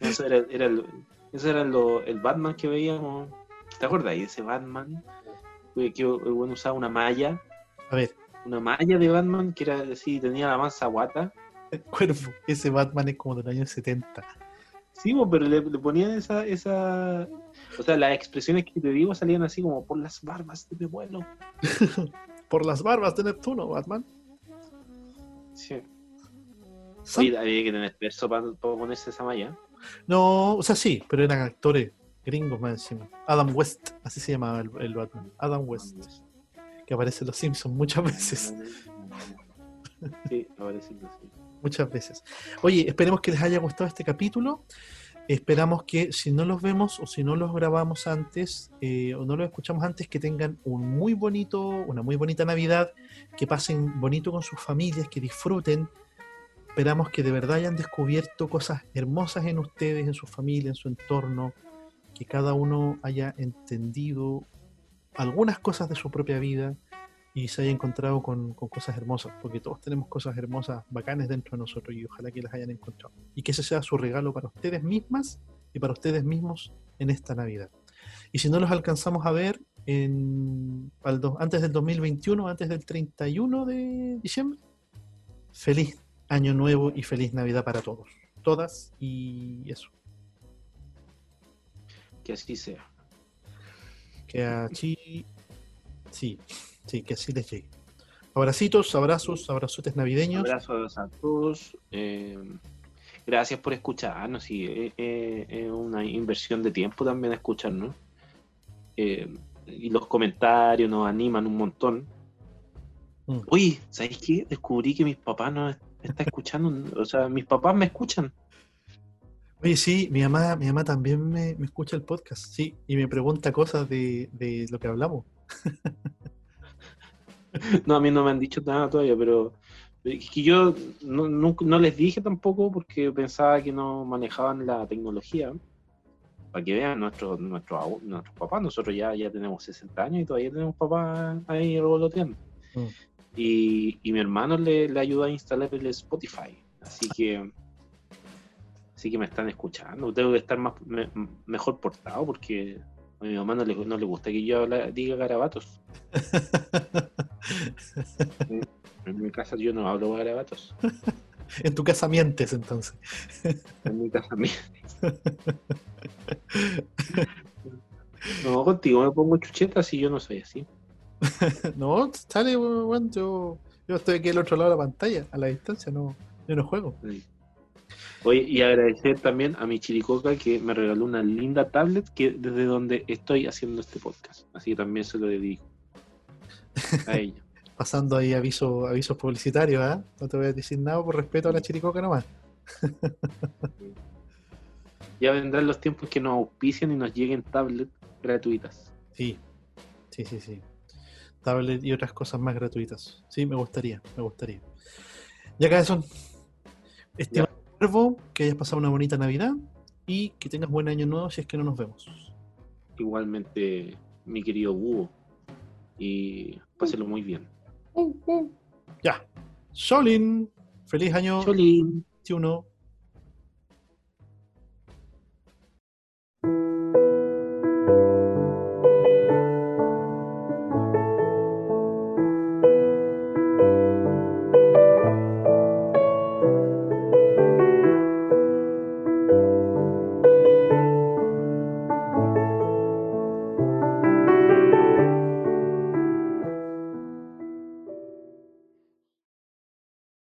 Eso era, era el, ese era lo- el Batman que veíamos. ¿Te acuerdas de ese Batman? Que que el bueno usaba una malla, A ver, una malla de Batman que era así, tenía la mansa guata. Cuervo, ese Batman es como del año 70. Sí, pero le, le ponían esa, esa. O sea, las expresiones que te digo salían así como por las barbas de mi abuelo. Por las barbas de Neptuno, Batman. Sí. Oye, había que tener verso para ponerse esa malla. No, o sea, sí, pero eran actores gringos más encima. Adam West, así se llamaba el, el Batman. Adam West, que aparece en Los Simpsons muchas veces. Sí, aparece que sí. Muchas veces. Oye, esperemos que les haya gustado este capítulo. Esperamos que si no los vemos o si no los grabamos antes eh, o no los escuchamos antes, que tengan un muy bonito, una muy bonita Navidad, que pasen bonito con sus familias, que disfruten. Esperamos que de verdad hayan descubierto cosas hermosas en ustedes, en su familia, en su entorno, que cada uno haya entendido algunas cosas de su propia vida y se haya encontrado con, con cosas hermosas, porque todos tenemos cosas hermosas, bacanes dentro de nosotros y ojalá que las hayan encontrado. Y que ese sea su regalo para ustedes mismas y para ustedes mismos en esta Navidad. Y si no los alcanzamos a ver en, antes del 2021, antes del 31 de diciembre, feliz año nuevo y feliz Navidad para todos, todas y eso. Que así sea. Que así, sí, sí, que así les llegue. Abracitos, abrazos, abrazotes navideños. Abrazos a todos. eh, gracias por escucharnos. Sí, eh, eh, es una inversión de tiempo también escucharnos. Eh, y los comentarios nos animan un montón. Mm. Oye, ¿sabes qué? Descubrí que mis papás no están escuchando. O sea, mis papás me escuchan. Oye, sí, mi mamá, mi mamá también me, me escucha el podcast, sí, y me pregunta cosas de, de lo que hablamos. No, a mí no me han dicho nada todavía, pero es que yo no, no- no les dije tampoco porque pensaba que no manejaban la tecnología. Para que vean nuestros nuestros abu- nuestros papás, nosotros ya, ya tenemos 60 años y todavía tenemos papás ahí revoloteando. Mm. Y, y mi hermano le, le ayuda a instalar el Spotify. Así que así que me están escuchando. Tengo que estar más me- mejor portado porque a mi mamá no le, no le gusta que yo habla- diga garabatos. En mi casa yo no hablo garabatos. en tu casa mientes, entonces. En mi casa mía. No, contigo me pongo chuchetas y yo no soy así. no, sale, yo, yo estoy aquí al otro lado de la pantalla, a la distancia, no, yo no juego. Sí. Oye, y agradecer también a mi chiricoca que me regaló una linda tablet que desde donde estoy haciendo este podcast. Así que también se lo dedico a ella. Pasando ahí aviso, avisos publicitarios, ¿ah? No te voy a decir nada por respeto a la chiricoca nomás. Ya vendrán los tiempos que nos auspician y nos lleguen tablets gratuitas. Sí, sí, sí, sí. Tablet y otras cosas más gratuitas. Sí, me gustaría, me gustaría. Ya acá son. Estimado Cuervo, que hayas pasado una bonita Navidad y que tengas buen año nuevo si es que no nos vemos. Igualmente, mi querido búho. Y páselo muy bien. Ya. Solin, feliz año Cholín. 21.